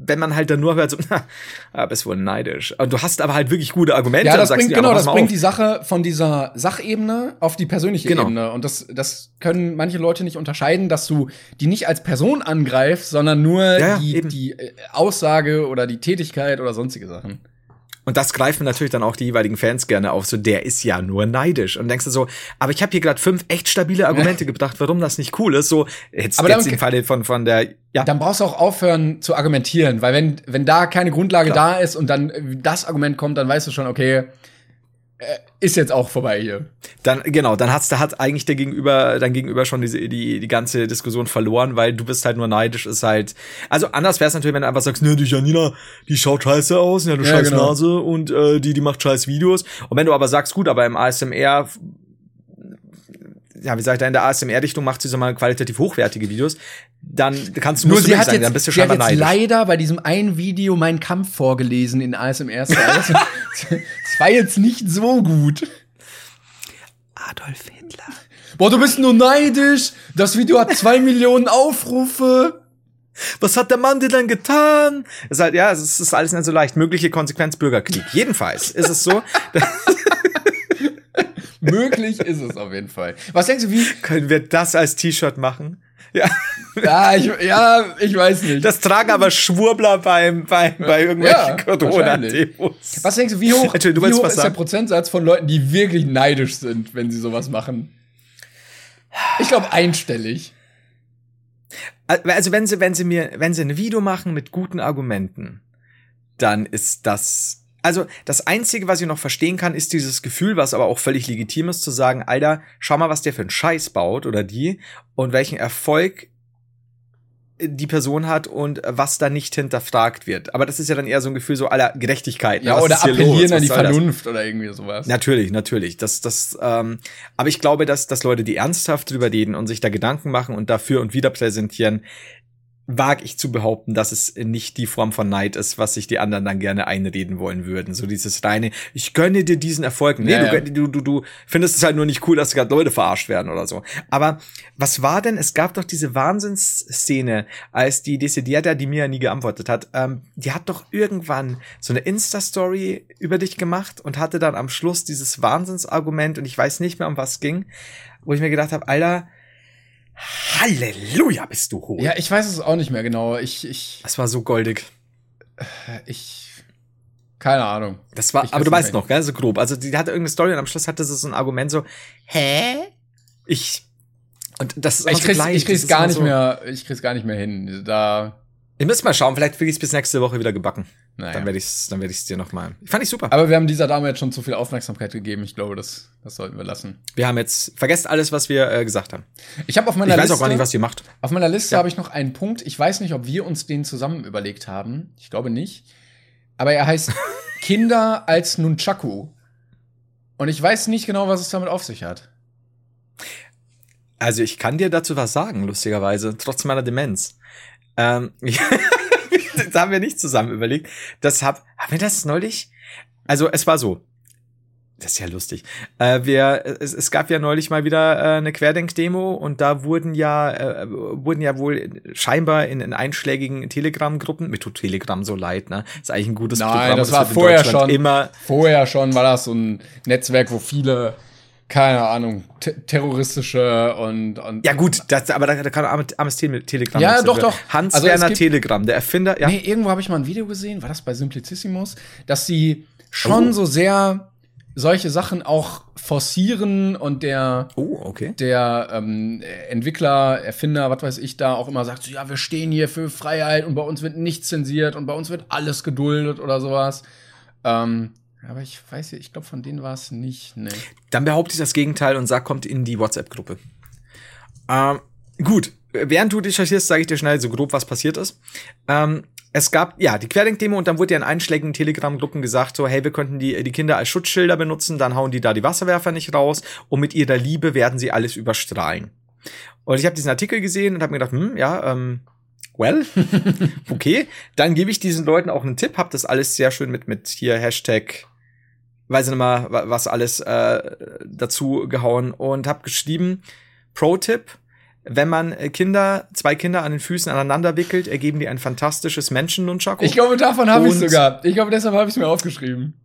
wenn man halt dann nur hört, so, na, bist wohl neidisch. Und du hast aber halt wirklich gute Argumente. Ja, das bringt, dir, genau, das bringt auf. die Sache von dieser Sachebene auf die persönliche genau. Ebene. Und das, das können manche Leute nicht unterscheiden, dass du die nicht als Person angreifst, sondern nur ja, die, die äh, Aussage oder die Tätigkeit oder sonstige Sachen. Und das greifen natürlich dann auch die jeweiligen Fans gerne auf, so der ist ja nur neidisch. Und denkst du so, aber ich habe hier gerade fünf echt stabile Argumente gebracht, warum das nicht cool ist. So, jetzt, aber jetzt im Falle von, von der. Ja. Dann brauchst du auch aufhören zu argumentieren, weil wenn, wenn da keine Grundlage Klar. da ist und dann das Argument kommt, dann weißt du schon, okay, ist jetzt auch vorbei hier. Dann genau, dann hat's da hat eigentlich der Gegenüber dein Gegenüber schon diese die die ganze Diskussion verloren, weil du bist halt nur neidisch ist halt. Also anders wär's natürlich, wenn du einfach sagst, ne, die Janina, die schaut scheiße aus, hat eine ja, scheiß genau. Nase und äh, die die macht scheiß Videos. Und wenn du aber sagst, gut, aber im ASMR ja, wie gesagt, in der ASMR-Dichtung macht sie so mal qualitativ hochwertige Videos, dann kannst du nur sie hat sagen, jetzt, dann bist du schon jetzt leider bei diesem einen Video meinen Kampf vorgelesen in ASMR. das war jetzt nicht so gut. Adolf Hitler. Boah, du bist nur neidisch. Das Video hat zwei Millionen Aufrufe. Was hat der Mann dir denn getan? ist halt, ja, es ist alles nicht so leicht. Mögliche Konsequenz Bürgerkrieg. Jedenfalls ist es so. Möglich ist es auf jeden Fall. Was denkst du, wie können wir das als T-Shirt machen? Ja. Ja ich, ja, ich weiß nicht. Das tragen aber Schwurbler beim, beim, bei irgendwelchen ja, Corona-Demos. Was denkst du, wie hoch, du wie hoch ist der Prozentsatz von Leuten, die wirklich neidisch sind, wenn sie sowas machen? Ich glaube einstellig. Also wenn sie, wenn sie mir, wenn sie ein Video machen mit guten Argumenten, dann ist das also das Einzige, was ich noch verstehen kann, ist dieses Gefühl, was aber auch völlig legitim ist, zu sagen, Alter, schau mal, was der für einen Scheiß baut oder die und welchen Erfolg die Person hat und was da nicht hinterfragt wird. Aber das ist ja dann eher so ein Gefühl so aller Gerechtigkeit. Ne? Ja, oder appellieren an die Vernunft das? oder irgendwie sowas. Natürlich, natürlich. Das, das, ähm, aber ich glaube, dass, dass Leute, die ernsthaft drüber reden und sich da Gedanken machen und dafür und wieder präsentieren, wage ich zu behaupten, dass es nicht die Form von Neid ist, was sich die anderen dann gerne einreden wollen würden. So dieses reine, ich gönne dir diesen Erfolg. Nee, ja, du, du, du, du findest es halt nur nicht cool, dass gerade Leute verarscht werden oder so. Aber was war denn, es gab doch diese Wahnsinnsszene, als die Desidierta, die mir ja nie geantwortet hat, ähm, die hat doch irgendwann so eine Insta-Story über dich gemacht und hatte dann am Schluss dieses Wahnsinnsargument und ich weiß nicht mehr, um was ging, wo ich mir gedacht habe, Alter, Halleluja, bist du hoch. Ja, ich weiß es auch nicht mehr genau. Ich, ich. Das war so goldig. Ich. Keine Ahnung. Das war, aber du weißt noch, gell, so grob. Also, die hatte irgendeine Story und am Schluss hatte sie so ein Argument so, hä? Ich. Und das ist ich krieg's, so ich krieg's gar nicht so mehr, ich krieg's gar nicht mehr hin. Da. Ich muss mal schauen, vielleicht krieg ich's bis nächste Woche wieder gebacken. Naja. Dann werde ich's, dann werde ich's dir noch mal. Fand ich super. Aber wir haben dieser Dame jetzt schon zu viel Aufmerksamkeit gegeben. Ich glaube, das, das sollten wir lassen. Wir haben jetzt vergesst alles, was wir äh, gesagt haben. Ich habe auf meiner Liste. Ich weiß auch gar nicht, was ihr macht. Auf meiner Liste ja. habe ich noch einen Punkt. Ich weiß nicht, ob wir uns den zusammen überlegt haben. Ich glaube nicht. Aber er heißt Kinder als Nunchaku. Und ich weiß nicht genau, was es damit auf sich hat. Also ich kann dir dazu was sagen, lustigerweise, trotz meiner Demenz. Ähm, das haben wir nicht zusammen überlegt. Das hab, haben wir das neulich? Also es war so. Das ist ja lustig. Äh, wir, es, es gab ja neulich mal wieder äh, eine Querdenk-Demo und da wurden ja, äh, wurden ja wohl scheinbar in, in einschlägigen Telegram-Gruppen, mir tut Telegram so leid, ne? Ist eigentlich ein gutes Nein, Programm. das war vorher schon. Immer vorher schon war das so ein Netzwerk, wo viele keine Ahnung, terroristische und, und Ja gut, das, aber da, da kann armes Telegram. Ja, doch, doch. Hans-Werner also Telegram, der Erfinder. Ja. Nee, irgendwo habe ich mal ein Video gesehen, war das bei Simplicissimus, dass sie schon oh. so sehr solche Sachen auch forcieren und der, oh, okay. der ähm, Entwickler, Erfinder, was weiß ich, da auch immer sagt, so, ja, wir stehen hier für Freiheit und bei uns wird nichts zensiert und bei uns wird alles geduldet oder sowas. Ähm, aber ich weiß ja, ich glaube, von denen war es nicht. Nee. Dann behaupte ich das Gegenteil und sag, kommt in die WhatsApp-Gruppe. Ähm, gut, während du dich recherchierst, sage ich dir schnell so grob, was passiert ist. Ähm, es gab, ja, die Querdenk-Demo und dann wurde ja in einschlägigen Telegram-Gruppen gesagt, so, hey, wir könnten die, die Kinder als Schutzschilder benutzen, dann hauen die da die Wasserwerfer nicht raus und mit ihrer Liebe werden sie alles überstrahlen. Und ich habe diesen Artikel gesehen und habe mir gedacht, hm, ja, ähm, well, okay, dann gebe ich diesen Leuten auch einen Tipp, hab das alles sehr schön mit, mit hier Hashtag weiß nicht mal, was alles äh, dazu gehauen und habe geschrieben, Pro-Tipp, wenn man Kinder, zwei Kinder an den Füßen aneinander wickelt, ergeben die ein fantastisches Menschen-Nunchaku. Ich glaube, davon habe ich sogar. Ich glaube, deshalb habe ich mir aufgeschrieben.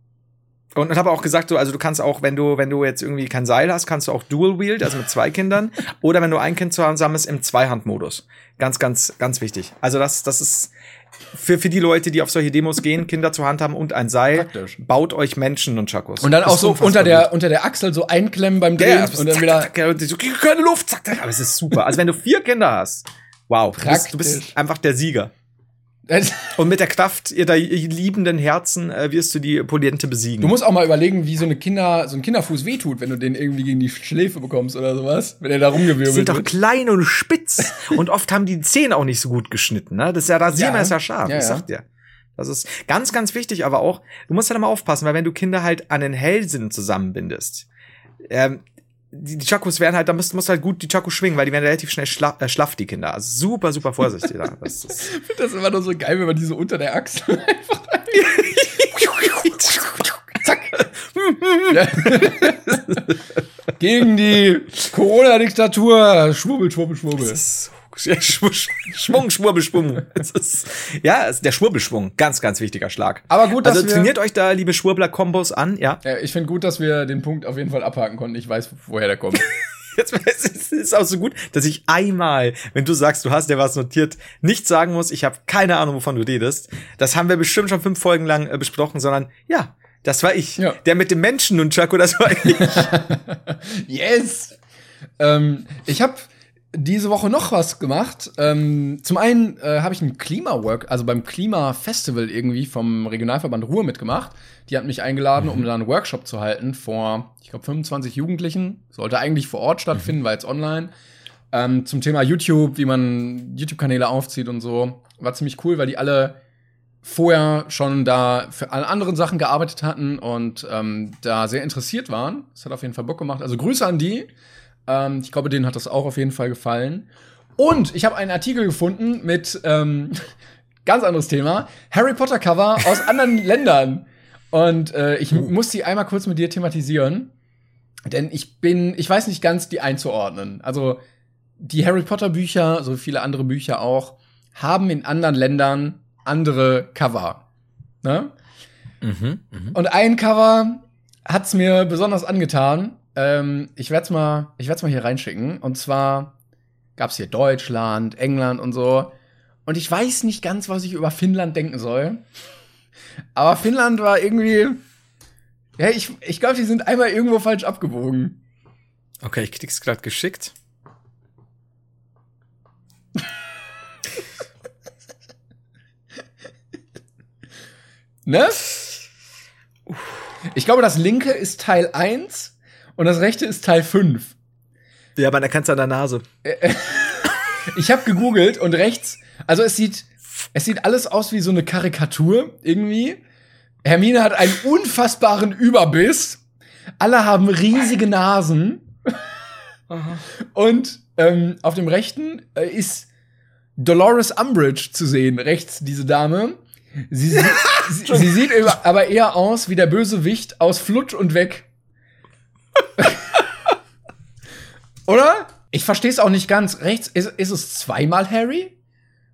Und, und habe auch gesagt, so, also du kannst auch, wenn du, wenn du jetzt irgendwie kein Seil hast, kannst du auch Dual Wield, also mit zwei Kindern, oder wenn du ein Kind zusammen ist, im Zweihand-Modus. Ganz, ganz, ganz wichtig. Also das, das ist für, für die Leute, die auf solche Demos gehen, Kinder zur Hand haben und ein Seil, Praktisch. baut euch Menschen und Chakos. Und dann auch so unter der, unter der Achsel so einklemmen beim Drehen ja, und dann zack, wieder. Zack, so, keine Luft, zack, zack. Aber es ist super. Also wenn du vier Kinder hast, wow, du bist, du bist einfach der Sieger. Und mit der Kraft ihrer liebenden Herzen äh, wirst du die Poliente besiegen. Du musst auch mal überlegen, wie so eine Kinder, so ein Kinderfuß wehtut, wenn du den irgendwie gegen die Schläfe bekommst oder sowas, wenn er da rumgewirbelt wird. Die sind doch klein und spitz und oft haben die Zähne auch nicht so gut geschnitten, ne? Das ist ja Rasieren ja. ist ja scharf, ja, ich sag dir. Das ist ganz, ganz wichtig, aber auch, du musst halt immer aufpassen, weil wenn du Kinder halt an den Hellsinn zusammenbindest, ähm, die, die Chakos werden halt, da musst, musst halt gut die Chakos schwingen, weil die werden relativ schnell schla äh, schlaff, die Kinder. Also super, super vorsichtig. da. Das ist ich finde das immer nur so geil, wenn man die so unter der Achsel einfach Zack. Gegen die Corona-Diktatur. Schwurbel, schwurbel, schwurbel. Das ist Schwung, Schwurbel, Schwung. ja, ist der Schwurbelschwung. Ganz, ganz wichtiger Schlag. Aber gut, dass also trainiert euch da, liebe Schwurbler-Kombos an, ja? ja ich finde gut, dass wir den Punkt auf jeden Fall abhaken konnten. Ich weiß, woher der kommt. Jetzt es ist auch so gut, dass ich einmal, wenn du sagst, du hast dir was notiert, nicht sagen muss, ich habe keine Ahnung, wovon du redest. Das haben wir bestimmt schon fünf Folgen lang äh, besprochen, sondern ja, das war ich. Ja. Der mit dem Menschen und Chaco, das war ich. yes! Ähm, ich habe diese Woche noch was gemacht. Ähm, zum einen äh, habe ich ein Klimawork, also beim Klimafestival irgendwie vom Regionalverband Ruhr mitgemacht. Die hat mich eingeladen, mhm. um da einen Workshop zu halten vor, ich glaube, 25 Jugendlichen. Sollte eigentlich vor Ort stattfinden, mhm. war jetzt online. Ähm, zum Thema YouTube, wie man YouTube-Kanäle aufzieht und so. War ziemlich cool, weil die alle vorher schon da für alle anderen Sachen gearbeitet hatten und ähm, da sehr interessiert waren. Das hat auf jeden Fall Bock gemacht. Also Grüße an die. Ähm, ich glaube, denen hat das auch auf jeden Fall gefallen. Und ich habe einen Artikel gefunden mit ähm, ganz anderes Thema. Harry Potter Cover aus anderen Ländern. Und äh, ich uh. muss die einmal kurz mit dir thematisieren. Denn ich bin, ich weiß nicht ganz, die einzuordnen. Also die Harry Potter Bücher, so viele andere Bücher auch, haben in anderen Ländern andere Cover. Ne? Mhm, mh. Und ein Cover hat's mir besonders angetan. Ähm, ich werde es mal, ich werd's mal hier reinschicken. Und zwar gab's hier Deutschland, England und so. Und ich weiß nicht ganz, was ich über Finnland denken soll. Aber Finnland war irgendwie. Ja, ich, ich glaube, die sind einmal irgendwo falsch abgewogen. Okay, ich krieg's gerade geschickt. ne? Ich glaube, das linke ist Teil 1 und das rechte ist Teil 5. Ja, man erkennt es an der Nase. ich habe gegoogelt und rechts, also es sieht, es sieht alles aus wie so eine Karikatur irgendwie. Hermine hat einen unfassbaren Überbiss. Alle haben riesige Nasen. Und ähm, auf dem rechten äh, ist Dolores Umbridge zu sehen, rechts diese Dame. Sie, sie, sie, sie sieht aber eher aus wie der Bösewicht aus Flutsch und weg. Oder? Ich verstehe es auch nicht ganz. Rechts ist, ist es zweimal Harry?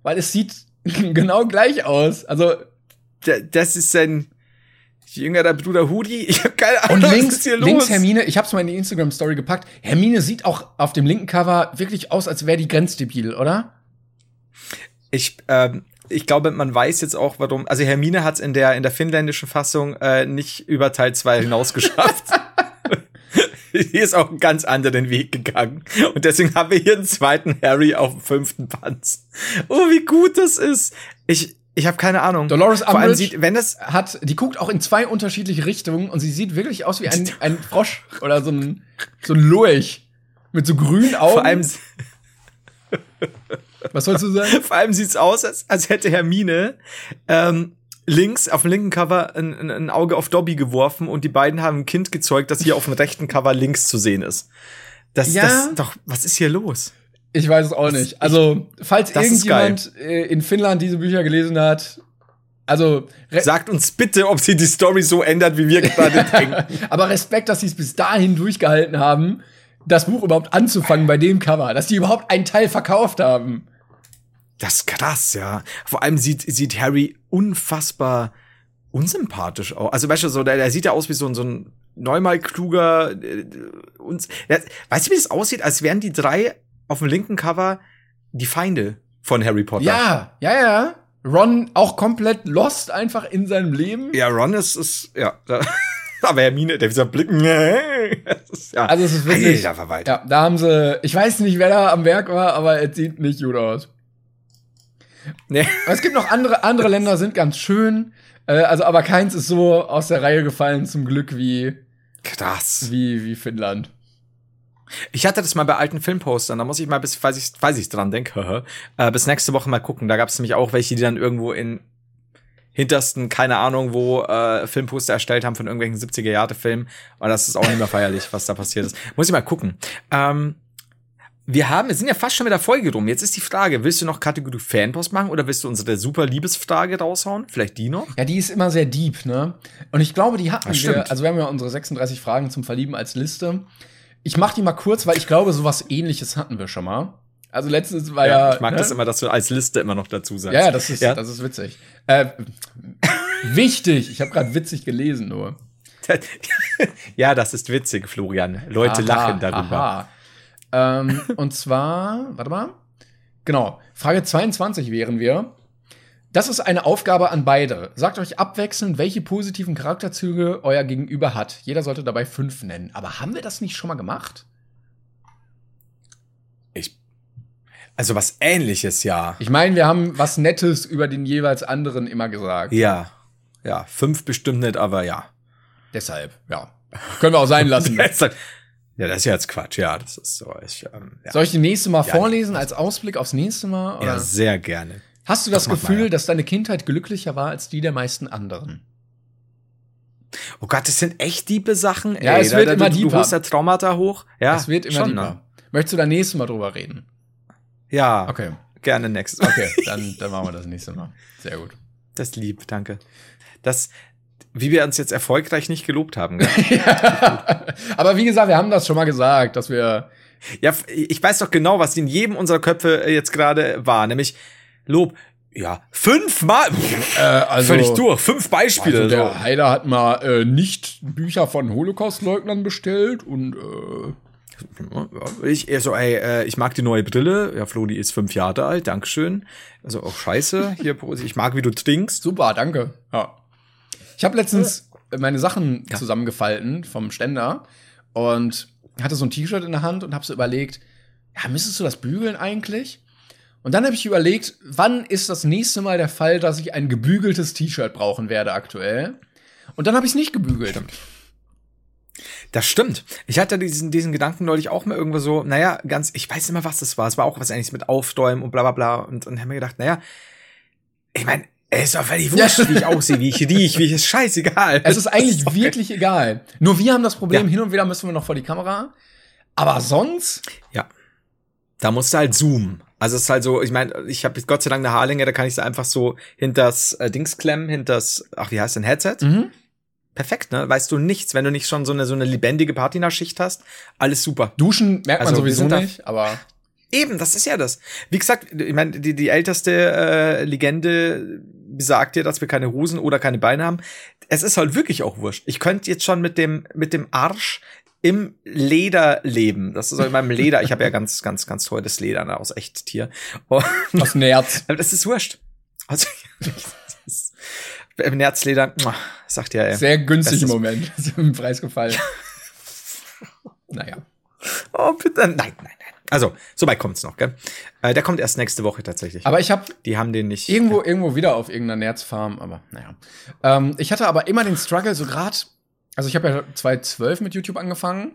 Weil es sieht genau gleich aus. Also. das ist sein jüngerer Bruder Hudi. Ich habe keine Ahnung, Und links, was ist hier los? links Hermine, ich hab's mal in die Instagram-Story gepackt. Hermine sieht auch auf dem linken Cover wirklich aus, als wäre die grenzdebil, oder? Ich, ähm, ich glaube, man weiß jetzt auch, warum. Also Hermine hat's in der in der finnländischen Fassung äh, nicht über Teil 2 hinaus geschafft. Die ist auch einen ganz anderen Weg gegangen. Und deswegen haben wir hier einen zweiten Harry auf dem fünften Panz. Oh, wie gut das ist. Ich, ich habe keine Ahnung. Dolores Umbridge sieht, wenn es hat, die guckt auch in zwei unterschiedliche Richtungen und sie sieht wirklich aus wie ein, ein Frosch oder so ein, so ein Lurch mit so grünen Augen. Vor allem, was sollst du sagen? Vor allem sieht's aus, als, als hätte Hermine ähm, links auf dem linken Cover ein, ein, Auge auf Dobby geworfen und die beiden haben ein Kind gezeugt, das hier auf dem rechten Cover links zu sehen ist. Das, ja. das doch, was ist hier los? Ich weiß es auch nicht. Also, falls irgendjemand äh, in Finnland diese Bücher gelesen hat, also sagt uns bitte, ob sie die Story so ändert, wie wir gerade denken. Aber Respekt, dass sie es bis dahin durchgehalten haben, das Buch überhaupt anzufangen bei dem Cover, dass die überhaupt einen Teil verkauft haben. Das ist krass, ja. Vor allem sieht, sieht Harry unfassbar unsympathisch aus. Also, weißt du, so, der, der sieht ja aus wie so, ein so ein neunmal kluger, äh, uns, der, weißt du, wie das aussieht? Als wären die drei auf dem linken Cover die Feinde von Harry Potter. Ja, ja, ja. Ron auch komplett lost einfach in seinem Leben. Ja, Ron ist, ist ja. Aber Hermine, der dieser Blick, ja. Also es ist wirklich, ja, da haben sie, ich weiß nicht, wer da am Werk war, aber es sieht nicht gut aus. Nee. Es gibt noch andere, andere Länder sind ganz schön. Äh, also, aber keins ist so aus der Reihe gefallen, zum Glück, wie. Krass. Wie, wie Finnland. Ich hatte das mal bei alten Filmpostern, da muss ich mal bis, falls ich, falls ich dran denke, äh, bis nächste Woche mal gucken. Da gab es nämlich auch welche, die dann irgendwo in hintersten, keine Ahnung, wo äh, Filmposter erstellt haben von irgendwelchen 70er-Jahre-Filmen. Und das ist auch nicht mehr feierlich, was da passiert ist. Muss ich mal gucken. Ähm, wir haben, wir sind ja fast schon mit der Folge rum. Jetzt ist die Frage, willst du noch Kategorie Fanpost machen oder willst du unsere super Liebesfrage raushauen? Vielleicht die noch? Ja, die ist immer sehr deep, ne? Und ich glaube, die hatten wir, also wir haben ja unsere 36 Fragen zum Verlieben als Liste. Ich mach die mal kurz, weil ich glaube, sowas ähnliches hatten wir schon mal. Also letztens war ja. ja ich mag ne? das immer, dass du als Liste immer noch dazu sagst. Ja, das ist, ja? das ist witzig. Äh, wichtig. Ich habe gerade witzig gelesen nur. ja, das ist witzig, Florian. Leute aha, lachen darüber. Aha. Ähm, und zwar, warte mal. Genau, Frage 22 wären wir. Das ist eine Aufgabe an beide. Sagt euch abwechselnd, welche positiven Charakterzüge euer Gegenüber hat. Jeder sollte dabei fünf nennen. Aber haben wir das nicht schon mal gemacht? Ich. Also was ähnliches, ja. Ich meine, wir haben was Nettes über den jeweils anderen immer gesagt. Ja. Ja, fünf bestimmt nicht, aber ja. Deshalb, ja. Können wir auch sein lassen. Ja, das ist ja jetzt Quatsch, ja, das ist so. Ich, ähm, ja. Soll ich die nächste Mal ja, vorlesen als Ausblick aufs nächste Mal? Oder? Ja, sehr gerne. Hast du das, das Gefühl, mal, dass deine Kindheit glücklicher war als die der meisten anderen? Oh Gott, das sind echt diebe Sachen. Ja, Ey, es wird da, immer du. Du holst ja Traumata hoch. Ja, es wird immer schon. Ne? Möchtest du da nächstes Mal drüber reden? Ja. Okay. Gerne next. Okay, dann, dann machen wir das nächste Mal. Sehr gut. Das lieb, danke. Das, wie wir uns jetzt erfolgreich nicht gelobt haben. ja. Aber wie gesagt, wir haben das schon mal gesagt, dass wir. Ja, ich weiß doch genau, was in jedem unserer Köpfe äh, jetzt gerade war, nämlich Lob. Ja, fünfmal. Äh, also, Völlig durch. Fünf Beispiele. Also der so. Heiler hat mal äh, nicht Bücher von Holocaust-Leugnern bestellt und äh ich so, ey, äh, ich mag die neue Brille. Ja, Flo, die ist fünf Jahre alt. Dankeschön. Also auch scheiße. Hier, ich mag, wie du trinkst. Super, danke. Ja. Ich habe letztens meine Sachen ja. zusammengefalten vom Ständer und hatte so ein T-Shirt in der Hand und habe so überlegt, ja, müsstest du das bügeln eigentlich? Und dann habe ich überlegt, wann ist das nächste Mal der Fall, dass ich ein gebügeltes T-Shirt brauchen werde aktuell? Und dann habe ich es nicht gebügelt. Das stimmt. Ich hatte diesen, diesen Gedanken neulich auch mal irgendwo so, naja, ganz, ich weiß immer, was das war. Es war auch was eigentlich mit Aufdäumen und bla bla bla. Und, und habe mir gedacht, naja, ich meine, es ist doch völlig wurscht, wie ich aussehe, wie ich rieche, wie ich ist scheißegal. Es ist eigentlich wirklich egal. Nur wir haben das Problem, ja. hin und wieder müssen wir noch vor die Kamera. Aber sonst? Ja. Da musst du halt zoomen. Also es ist halt so, ich meine, ich habe Gott sei Dank eine Haarlänge, da kann ich sie einfach so hinters äh, Dings klemmen, hinters, ach, wie heißt denn, Headset? Mhm. Perfekt, ne? Weißt du nichts, wenn du nicht schon so eine so eine lebendige Patina-Schicht hast, alles super. Duschen merkt also, man sowieso nicht, aber Eben, das ist ja das. Wie gesagt, ich meine, die, die älteste äh, Legende besagt ja, dass wir keine Hosen oder keine Beine haben. Es ist halt wirklich auch wurscht. Ich könnte jetzt schon mit dem, mit dem Arsch im Leder leben. Das ist in meinem Leder. Ich habe ja ganz, ganz, ganz teures Leder ne, aus Echttier. Und aus Nerz. Das ist wurscht. Also, im Nerzleder, sagt ja, ey. Sehr günstig im Moment. Ist im Preis gefallen. naja. Oh, bitte. Nein, nein. Also, so weit kommt's noch, gell? Äh, der kommt erst nächste Woche tatsächlich. Aber ich habe Die haben den nicht. Irgendwo, ja. irgendwo wieder auf irgendeiner Nerzfarm, aber naja. Ähm, ich hatte aber immer den Struggle, so grad, also ich habe ja 2012 mit YouTube angefangen.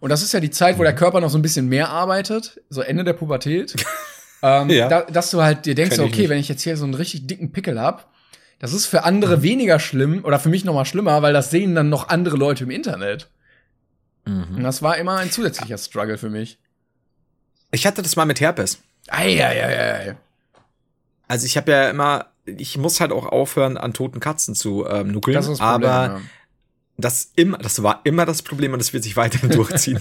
Und das ist ja die Zeit, wo der Körper noch so ein bisschen mehr arbeitet, so Ende der Pubertät. ähm, ja. da, dass du halt dir denkst, okay, nicht. wenn ich jetzt hier so einen richtig dicken Pickel hab, das ist für andere mhm. weniger schlimm oder für mich noch mal schlimmer, weil das sehen dann noch andere Leute im Internet. Mhm. Und das war immer ein zusätzlicher Struggle für mich. Ich hatte das mal mit Herpes. Eieieiei. Also ich habe ja immer, ich muss halt auch aufhören, an toten Katzen zu ähm, nuckeln. Das ist das Problem, aber ja. das immer, das war immer das Problem und das wird sich weiterhin durchziehen.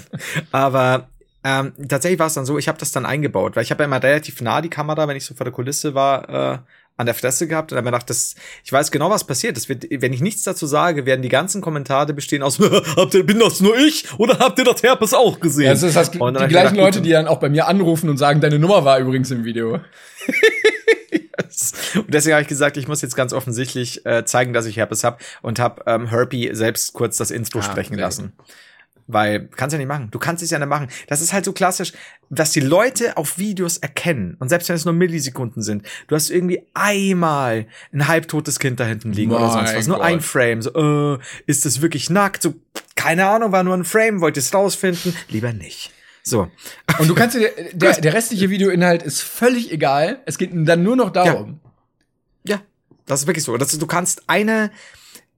aber ähm, tatsächlich war es dann so, ich habe das dann eingebaut, weil ich habe ja immer relativ nah die Kamera, wenn ich so vor der Kulisse war, äh, an der Fresse gehabt und habe mir gedacht, das, ich weiß genau, was passiert. Das wird, wenn ich nichts dazu sage, werden die ganzen Kommentare bestehen aus, habt ihr, bin das nur ich oder habt ihr das Herpes auch gesehen? Ja, das ist das, die gleichen gedacht, Leute, die dann auch bei mir anrufen und sagen, deine Nummer war übrigens im Video. yes. Und deswegen habe ich gesagt, ich muss jetzt ganz offensichtlich äh, zeigen, dass ich Herpes habe und habe ähm, Herpy selbst kurz das Intro ah, sprechen lassen. Gut. Weil, kannst ja nicht machen. Du kannst es ja nicht machen. Das ist halt so klassisch, dass die Leute auf Videos erkennen. Und selbst wenn es nur Millisekunden sind, du hast irgendwie einmal ein halbtotes Kind da hinten liegen mein oder sonst was. Nur ein Frame. So, äh, ist das wirklich nackt? So, keine Ahnung, war nur ein Frame, wollte es rausfinden. Lieber nicht. So. Und du kannst dir, der, der restliche Videoinhalt ist völlig egal. Es geht dann nur noch darum. Ja, ja das ist wirklich so. Das, du kannst eine,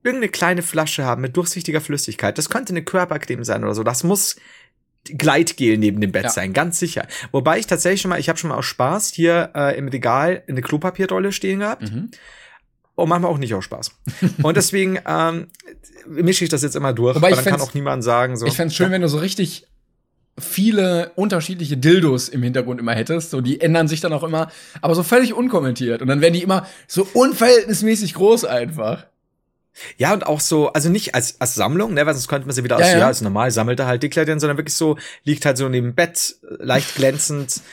irgendeine kleine Flasche haben mit durchsichtiger Flüssigkeit. Das könnte eine Körpercreme sein oder so. Das muss Gleitgel neben dem Bett ja. sein, ganz sicher. Wobei ich tatsächlich schon mal, ich habe schon mal aus Spaß hier äh, im Regal eine Klopapierrolle stehen gehabt. Mhm. Und manchmal auch nicht aus Spaß. Und deswegen ähm, mische ich das jetzt immer durch, Wobei weil dann kann auch niemand sagen so. Ich fände schön, ja. wenn du so richtig viele unterschiedliche Dildos im Hintergrund immer hättest. So, die ändern sich dann auch immer, aber so völlig unkommentiert. Und dann werden die immer so unverhältnismäßig groß einfach. Ja, und auch so, also nicht als, als Sammlung, ne, weil sonst könnte man sie wieder ja, aus, ja, ja ist normal, sammelt er halt die Kleidern, sondern wirklich so, liegt halt so neben dem Bett, leicht glänzend.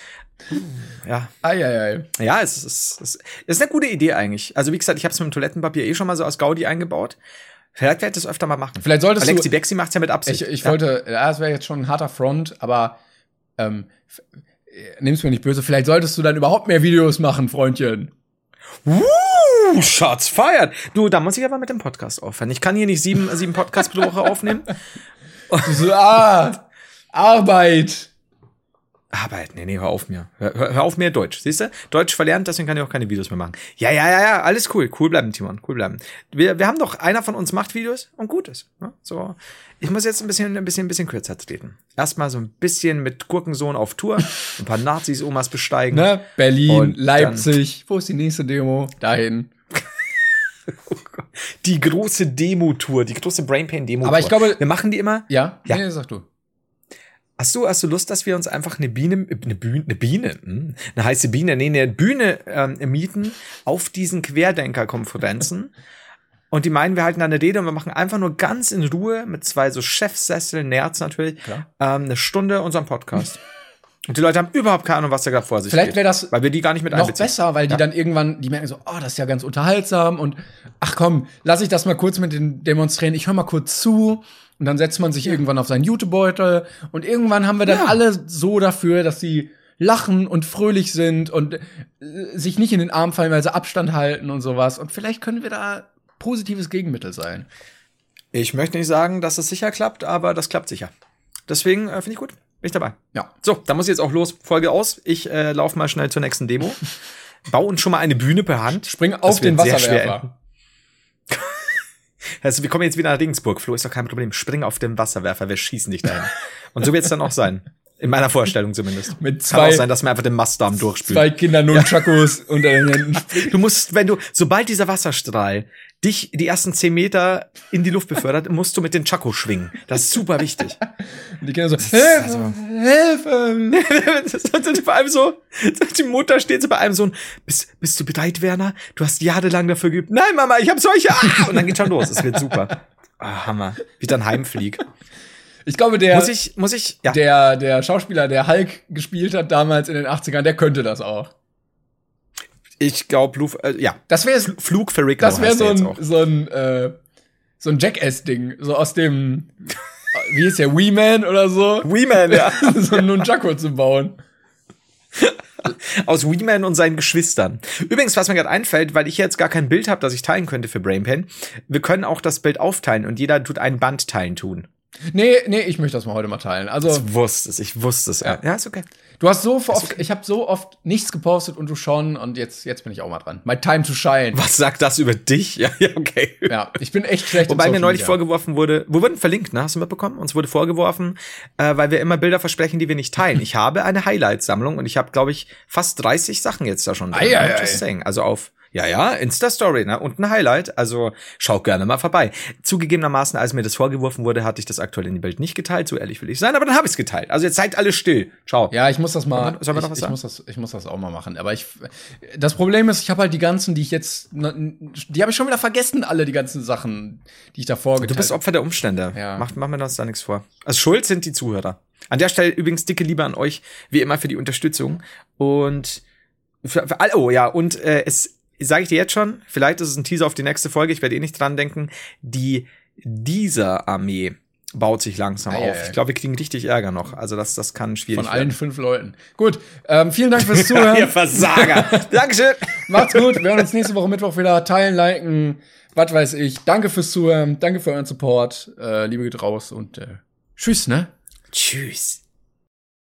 Ja. Ei, ei, ei. Ja, es ist, es ist, es ist eine gute Idee eigentlich. Also wie gesagt, ich habe es mit dem Toilettenpapier eh schon mal so aus Gaudi eingebaut. Vielleicht werde ich das öfter mal machen. Vielleicht solltest Alexi du. Bexi macht's ja mit Absicht. Ich, ich ja. wollte, ja, das wäre jetzt schon ein harter Front, aber ähm, nimm's mir nicht böse. Vielleicht solltest du dann überhaupt mehr Videos machen, Freundchen. Uh! Uh, Shots feiert. Du, da muss ich aber mit dem Podcast aufhören. Ich kann hier nicht sieben, sieben Podcasts pro Woche aufnehmen. so, ah, Arbeit. Aber nee, nee, hör auf mir. Hör, hör auf mir Deutsch. Siehst du? Deutsch verlernt, deswegen kann ich auch keine Videos mehr machen. Ja, ja, ja, ja, alles cool. Cool bleiben, Timon. Cool bleiben. Wir, wir haben doch, einer von uns macht Videos und gut ist. Ne? So. Ich muss jetzt ein bisschen, ein bisschen, ein bisschen kürzer treten. Erstmal so ein bisschen mit Gurkensohn auf Tour, ein paar Nazis-Omas besteigen. Ne? Berlin, Leipzig. Wo ist die nächste Demo? Dahin. Die große Demo-Tour, die große Brainpain-Demo-Tour. Aber ich glaube, wir machen die immer. Ja, ja. Nee, sag du. Hast du, hast du Lust, dass wir uns einfach eine Biene, eine Bühne, eine Biene, hm? eine heiße Biene, nee, eine Bühne ähm, mieten auf diesen Querdenker-Konferenzen? Und die meinen, wir halten da eine Rede und wir machen einfach nur ganz in Ruhe mit zwei so Chefsessel, Nerz natürlich, ähm, eine Stunde unseren Podcast. Und die Leute haben überhaupt keine Ahnung, was da gerade vor sich Vielleicht wäre das weil wir die gar nicht mit noch einbeziehen. besser, weil die ja. dann irgendwann, die merken so, oh, das ist ja ganz unterhaltsam und ach komm, lass ich das mal kurz mit den demonstrieren. Ich höre mal kurz zu und dann setzt man sich ja. irgendwann auf seinen Jutebeutel und irgendwann haben wir dann ja. alle so dafür, dass sie lachen und fröhlich sind und äh, sich nicht in den Arm fallen, weil sie Abstand halten und sowas. Und vielleicht können wir da positives Gegenmittel sein. Ich möchte nicht sagen, dass es sicher klappt, aber das klappt sicher. Deswegen äh, finde ich gut. Bin ich dabei. Ja. So, dann muss ich jetzt auch los. Folge aus. Ich äh, laufe mal schnell zur nächsten Demo. Bau uns schon mal eine Bühne per Hand. Spring auf den Wasserwerfer. Also wir kommen jetzt wieder nach Regensburg. Flo, ist doch kein Problem. Spring auf den Wasserwerfer, wir schießen dich dahin. Und so wird es dann auch sein. In meiner Vorstellung zumindest. Mit zwei, Kann auch sein, dass man einfach den Mastdarm durchspült. Zwei Kinder Nunchakos ja. unter den Händen. Du musst, wenn du, sobald dieser Wasserstrahl dich die ersten zehn Meter in die Luft befördert, musst du mit den Chaco schwingen. Das ist super wichtig. Und die Kinder so, Hilfe, also, Hilfe! bei einem so, die Mutter steht so bei einem so, bist, bist du bereit, Werner? Du hast jahrelang dafür geübt. Nein, Mama, ich hab solche. Ah! Und dann geht schon los. Es wird super. Oh, Hammer. Wie dann heimflieg. Ich glaube, der, muss ich, muss ich, ja. der, der Schauspieler, der Hulk gespielt hat damals in den 80ern, der könnte das auch. Ich glaube, äh, ja. Das wäre Flug für Rick. Das wäre so ein, so ein, äh, so ein Jackass-Ding. So aus dem, wie ist der, Wee Man oder so? Wee Man, ja. so ein Nunchaku zu bauen. Aus Wee Man und seinen Geschwistern. Übrigens, was mir gerade einfällt, weil ich jetzt gar kein Bild habe, das ich teilen könnte für Brainpan, wir können auch das Bild aufteilen und jeder tut ein Band teilen tun. Nee, nee, ich möchte das mal heute mal teilen. Also ich wusste es, ich wusste es. Ja, ja ist okay. Du hast so oft, okay. ich habe so oft nichts gepostet und du schon und jetzt jetzt bin ich auch mal dran. My time to shine. Was sagt das über dich? Ja, ja, okay. Ja, ich bin echt schlecht. Wobei mir neulich Media. vorgeworfen wurde, wir wurden verlinkt, ne? Hast du mitbekommen? Uns wurde vorgeworfen, äh, weil wir immer Bilder versprechen, die wir nicht teilen. Ich habe eine Highlight-Sammlung und ich habe, glaube ich, fast 30 Sachen jetzt da schon drin. Ei, ei, ei. Also auf ja, ja, Insta-Story, ne? Und ein Highlight. Also schaut gerne mal vorbei. Zugegebenermaßen, als mir das vorgeworfen wurde, hatte ich das aktuell in die Bild nicht geteilt, so ehrlich will ich sein, aber dann habe ich es geteilt. Also jetzt seid alle still. Ciao. Ja, ich muss das mal. Sollen wir noch was ich, sagen? Ich muss, das, ich muss das auch mal machen. Aber ich. Das Problem ist, ich habe halt die ganzen, die ich jetzt. Die habe ich schon wieder vergessen, alle die ganzen Sachen, die ich davor Du bist Opfer der Umstände. Ja. Mach, mach mir das da nichts vor. Also schuld sind die Zuhörer. An der Stelle übrigens dicke Liebe an euch, wie immer, für die Unterstützung. Und für, für all, oh ja, und äh, es sage ich dir jetzt schon, vielleicht ist es ein Teaser auf die nächste Folge, ich werde eh nicht dran denken, die dieser Armee baut sich langsam ei, auf. Ei, ich glaube, wir kriegen richtig Ärger noch. Also das, das kann schwierig Von allen werden. fünf Leuten. Gut, ähm, vielen Dank fürs Zuhören. Ihr Versager. Dankeschön. Macht's gut. Wir hören uns nächste Woche Mittwoch wieder. Teilen, liken, was weiß ich. Danke fürs Zuhören. Danke für euren Support. Äh, Liebe geht raus und äh, tschüss, ne? Tschüss.